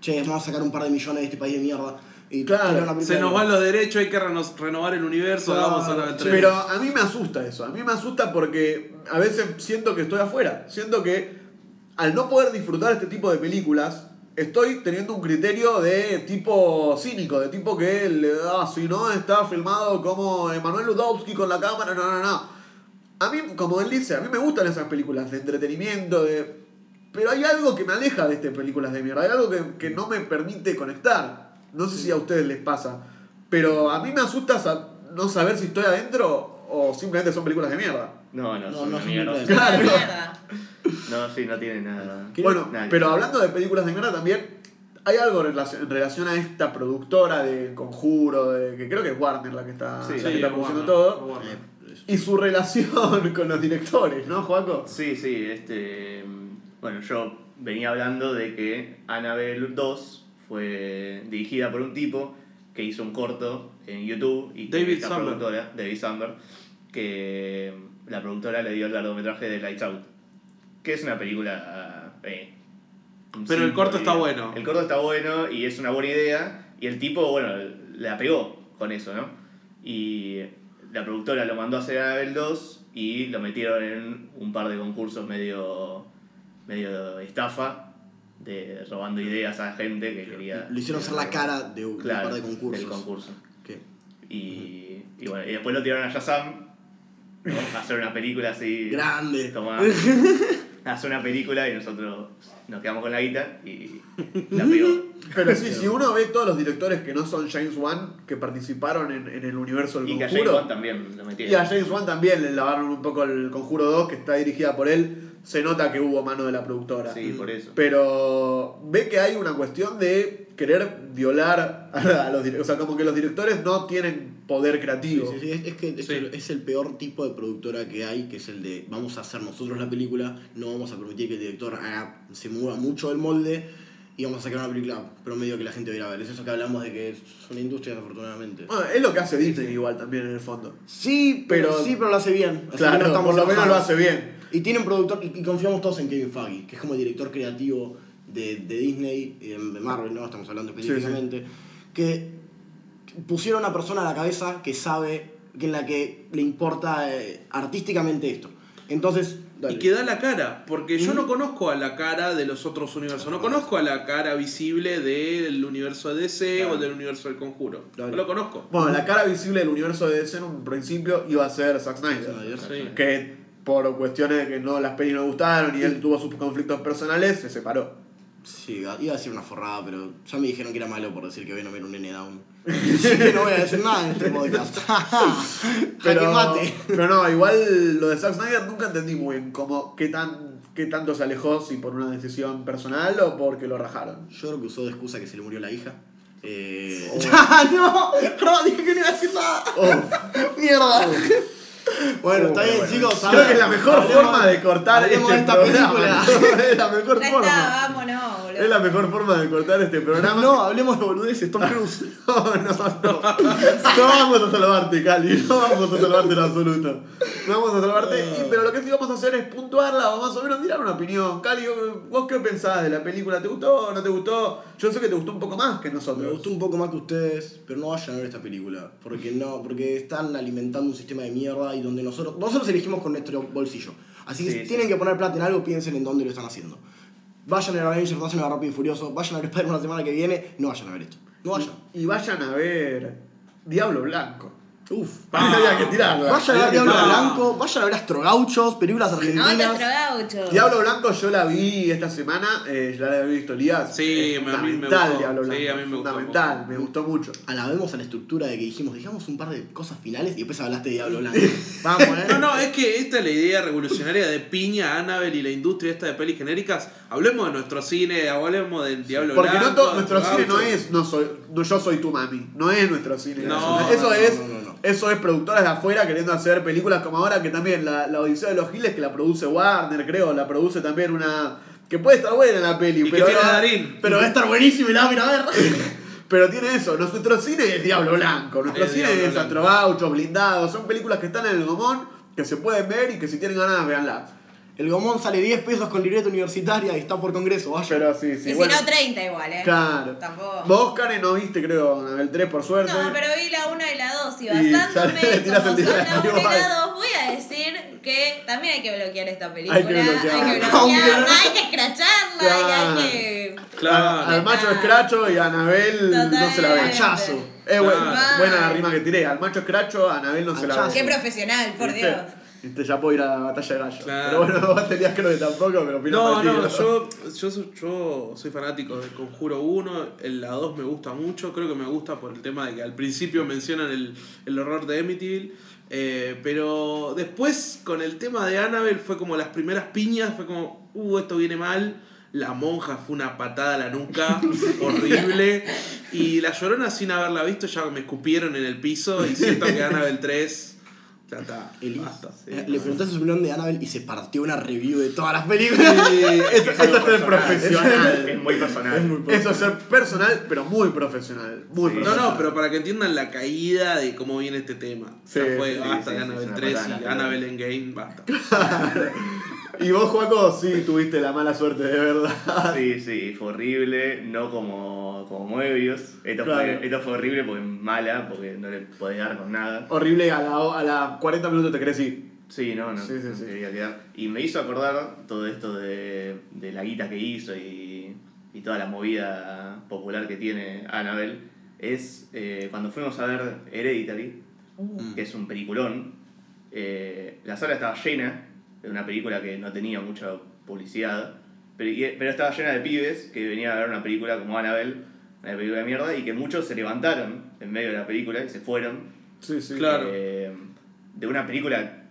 Che, vamos a sacar un par de millones de este país de mierda. Y Claro, Se nos van los derechos, hay que reno- renovar el universo, Claro, vamos a la. Pero a mí me asusta eso, a mí me asusta porque a veces siento que estoy afuera, siento que al no poder disfrutar este tipo de películas, estoy teniendo un criterio de tipo cínico, de tipo que le da, si no está filmado como Emanuel Ludowski con la cámara, no, no, no. A mí, como él dice, a mí me gustan esas películas de entretenimiento, de... Pero hay algo que me aleja de estas películas de mierda, hay algo que, que no me permite conectar. No sé si a ustedes les pasa, pero a mí me asusta no saber si estoy adentro o simplemente son películas de mierda. No, no, No, son no una son mierda. de Claro. Mierda. No, sí, no tiene nada. Bueno, Nada pero hablando de películas de mierda también, hay algo en relación, en relación a esta productora de Conjuro, de, que creo que es Warner la que está, Sí, la sí, que está es produciendo Warner, todo, y su relación con los directores, ¿no, Juaco? Sí, sí, este. Bueno, yo venía hablando de que Annabelle 2 fue dirigida por un tipo que hizo un corto en YouTube y David Samberg. productora, David Samberg, que la productora le dio el largometraje de Lights Out, que es una película. eh, un Pero el corto está diría. bueno. El corto está bueno y es una buena idea y el tipo, bueno, la pegó con eso, ¿no? Y la productora lo mandó a hacer a Annabelle 2 y lo metieron en un par de concursos medio, medio estafa, de robando ideas a gente que quería... Lo hicieron hacer la cara de un Claro, par de concursos. del concurso. ¿Qué? Y, y bueno, y después lo tiraron a Shazam ¿no? a hacer una película así... Grande. Tomá, hacer una película y nosotros nos quedamos con la guita y la pegó. Pero sí, si uno ve todos los directores que no son James Wan, que participaron en, en el universo del Y que a James Conjuro, Wan también lo metieron. y a James Wan también le lavaron un poco el Conjuro 2, que está dirigida por él, se nota que hubo mano de la productora. Sí, por eso. Pero ve que hay una cuestión de querer violar a, los directores. O sea, como que los directores no tienen poder creativo. sí, sí, Es, es que es, Sí. el, es el peor tipo de productora que hay, que es el de vamos a hacer nosotros la película, no vamos a permitir que el director haga- se mueva mucho del molde y vamos a sacar una película promedio que la gente va a ir a ver. Es eso que hablamos de que es una industria desafortunadamente. Bueno, es lo que hace Disney igual también en el fondo. Sí, pero, Pero- sí, pero lo hace bien. Así Claro, no por lo menos lo hace bien. Y tiene un productor, y, y confiamos todos en Kevin Feige, que es como el director creativo de, de Disney, y de Marvel, ¿no? Estamos hablando sí. específicamente. Que pusieron a una persona a la cabeza que sabe, que en la que le importa eh, artísticamente esto. Entonces, dale. Y que da la cara, porque yo no conozco a la cara de los otros universos, no conozco a la cara visible del universo de DC o del universo del conjuro. No lo conozco. Bueno, la cara visible del universo de DC en un principio iba a ser Zack Snyder. Snyder. Sí. Que por cuestiones de que no las pelis no gustaron y él tuvo sus conflictos personales, se separó. Sí, iba a decir una forrada, pero ya me dijeron que era malo por decir que Venom era un nene down. Así que no voy a decir nada en este podcast. Pero, mate. pero no, igual lo de Zack Snyder nunca entendí muy bien como qué, tan, qué tanto se alejó, si por una decisión personal o porque lo rajaron. Yo creo que usó de excusa que se le murió la hija. Eh... Oh. ¡No! No, dije que no iba a decir nada. ¡Mierda! Bueno, Uh, está bien, bueno. chicos. Creo que es la mejor hablemos- forma de cortar este esta programa. película. es la mejor Ya forma. está, vámonos, boludo. Es la mejor forma de cortar este programa. No, hablemos de boludeces, Tom Cruise. No, no, no. No vamos a salvarte, Cali. No vamos a salvarte en absoluto. No vamos a salvarte. pero lo que sí vamos a hacer es puntuarla o más o menos tirar una opinión. Cali, ¿vos qué pensás de la película? ¿Te gustó o no te gustó? Yo sé que te gustó un poco más que nosotros. Me gustó un poco más que ustedes, pero no vayan a ver esta película. Porque no, porque están alimentando un sistema de mierda y donde nosotros. Nosotros elegimos con nuestro bolsillo. Así que Sí, si sí. tienen que poner plata en algo, piensen en dónde lo están haciendo. Vayan a ver Avengers, vayan a ver Rápido y Furioso, vayan a ver Spider-Man la semana que viene, no vayan a ver esto. No vayan. Y vayan a ver Diablo Blanco. Uf. Había que tirarla. Vayan a ver Diablo. Blanco, vayan a ver Astrogauchos, películas argentinas. Astrogaucho. Diablo Blanco yo la vi esta semana, eh, ya la había visto Elías. Sí, Es me- a mí me fundamental gustó. Diablo Sí, Blanco. a mí me gustó fundamental, me gustó mucho. Alabemos a la estructura de que dijimos, dejamos un par de cosas finales y después hablaste de Diablo Blanco. Vamos, eh. No, no, es que esta es la idea revolucionaria de Piña, Annabelle y la industria esta de pelis genéricas. Hablemos de nuestro cine, hablemos del Diablo Porque no Blanco. todo, nuestro cine no es no soy, no, yo soy tu mami, no es nuestro cine. No, eso no, es no, no, no. Eso es productoras de afuera queriendo hacer películas como ahora que también la, la Odisea de los Giles que la produce Warner, creo, la produce también una que puede estar buena la peli, Y que pero tiene no- Darín. Pero va a estar buenísimo y la van a ver. Pero tiene eso, nuestro cine es Diablo Blanco, nuestro Es cine Diablo es. Astrobauchos, Blindados, son películas que están en el gomón, que se pueden ver y que si tienen ganas, véanlas. El gomón sale 10 pesos con libreta universitaria y está por congreso, vaya. Pero sí, sí, y bueno. si no, 30 igual, ¿eh? Claro. Tampoco. Vos, Karen, no viste, creo, el 3 por suerte. No, pero vi la 1 y la 2 y Y basándome tiras como el son la dinero 1 y la 2, voy a decir que también hay que bloquear esta película. Hay que bloquear. Hay que bloquearla, no- hay que escracharla Claro. y hay que. Claro. Al macho escracho y a Anabel no se la ve. Totalmente. Hachazo. Es buena, Claro. buena la rima que tiré. Al macho escracho, a Anabel no se la ve. Qué profesional, por ¿Viste? Dios. Viste, ya puedo ir a la batalla de gallo. Claro. Pero bueno, vos tenías creo que tampoco, pero opino No, no, yo, yo, soy- yo soy fanático de Conjuro 1, el- la 2 me gusta mucho, creo que me gusta por el tema de que al principio mencionan el, el horror de Amityville, eh, pero después con el tema de Annabelle fue como las primeras piñas, fue como, uh, esto viene mal, la monja fue una patada a la nuca, horrible, y la llorona sin haberla visto ya me escupieron en el piso y siento que Annabelle 3, ya está, Eli, basta. eh, le preguntaste su opinión de Annabelle y se partió una review de todas las películas. Sí, eso, eso es ser Es profesional. muy personal. Eso es ser personal, pero muy profesional. Muy Sí. No, profesional. no, pero para que entiendan la caída de cómo viene este tema. Sí, ya fue, sí, basta sí, de Annabelle es una 3 patada y Annabelle Endgame, basta. Y vos, Juaco, sí tuviste la mala suerte, de verdad. Sí, sí, fue horrible, no como, como Moebius. Esto, Claro. fue, esto fue horrible porque es mala, porque no le podés dar con nada. Horrible, a la, a la 40 minutos te querés ir. Sí, no, no, Sí, sí, no sí. quería quedar. Y me hizo acordar todo esto de, de la guita que hizo y, y toda la movida popular que tiene Annabelle. Es eh, cuando fuimos a ver Hereditary, que es un peliculón. eh, la sala estaba llena de una película que no tenía mucha publicidad, pero, y- pero estaba llena de pibes que venían a ver una película como Annabelle, una película de mierda, y que muchos se levantaron en medio de la película y se fueron Sí, sí. Claro. eh, de una película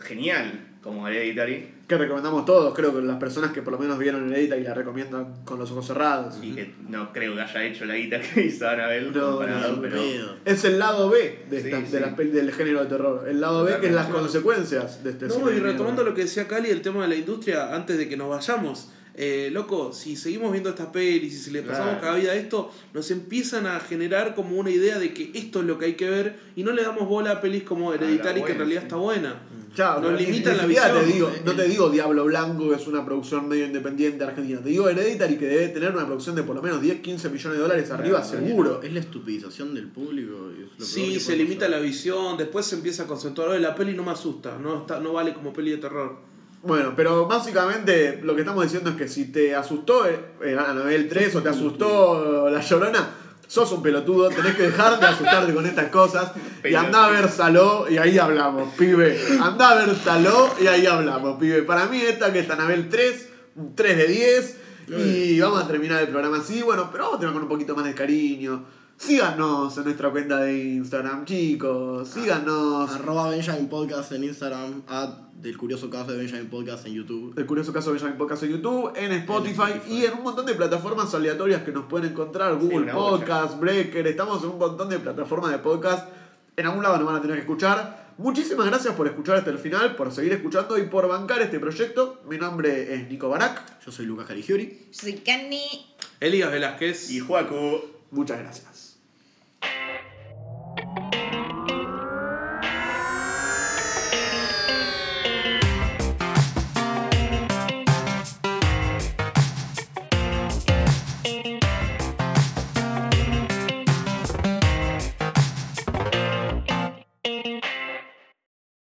genial como Hereditary Que recomendamos todos, creo que las personas que por lo menos vieron Heredita y la recomiendan con los ojos cerrados. y que no creo que haya hecho la guita que hizo Annabelle No, comparado, no, pero. Es el lado B de, esta- Sí, de sí. pel- del género de terror. El lado B que es las consecuencias de este No, cine y retomando lo que decía Cali, el tema de la industria, antes de que nos vayamos. Eh, loco, si seguimos viendo estas pelis y si le pasamos Claro. cada vida a esto, nos empiezan a generar como una idea de que esto es lo que hay que ver y no le damos bola a pelis como Hereditary, que en realidad sí. está buena. Chao, Nos ni- limitan la visión. Te digo, no te digo Diablo Blanco, que es una producción medio independiente argentina. Te digo Hereditary, que debe tener una producción de por lo menos 10, 15 millones de dólares arriba, Claro, seguro. Es la estupidización del público. y es lo peor Sí, que se limita la visión, después se empieza a concentuar, "Oye, la peli no me asusta, no, está, no vale como peli de terror. Bueno, pero básicamente lo que estamos diciendo es que si te asustó eh, el Anabel 3 o te asustó La Llorona, sos un pelotudo, tenés que dejar de asustarte con estas cosas y andá a ver Saló y ahí hablamos, pibe. Andá a ver Saló y ahí hablamos, pibe. Para mí esta que es Anabel 3, un 3 de 10 y vamos a terminar el programa así, bueno, pero vamos a tener con un poquito más de cariño. Síganos en nuestra cuenta de Instagram, chicos. Síganos. Arroba Benjamin Podcast en Instagram, at del curioso caso de Benjamin Podcast en YouTube. El curioso caso de Benjamin Podcast en YouTube, en Spotify, Spotify. y en un montón de plataformas aleatorias que nos pueden encontrar, Google bocha. Podcast, Breaker, estamos en un montón de plataformas de podcast. En algún lado nos van a tener que escuchar, Muchísimas gracias por escuchar hasta el final, por seguir escuchando y por bancar este proyecto. Mi nombre es Nico Barak. Yo soy Lucas Caligiuri. Soy Cani. Elías Velázquez. Y Juaco. Muchas gracias.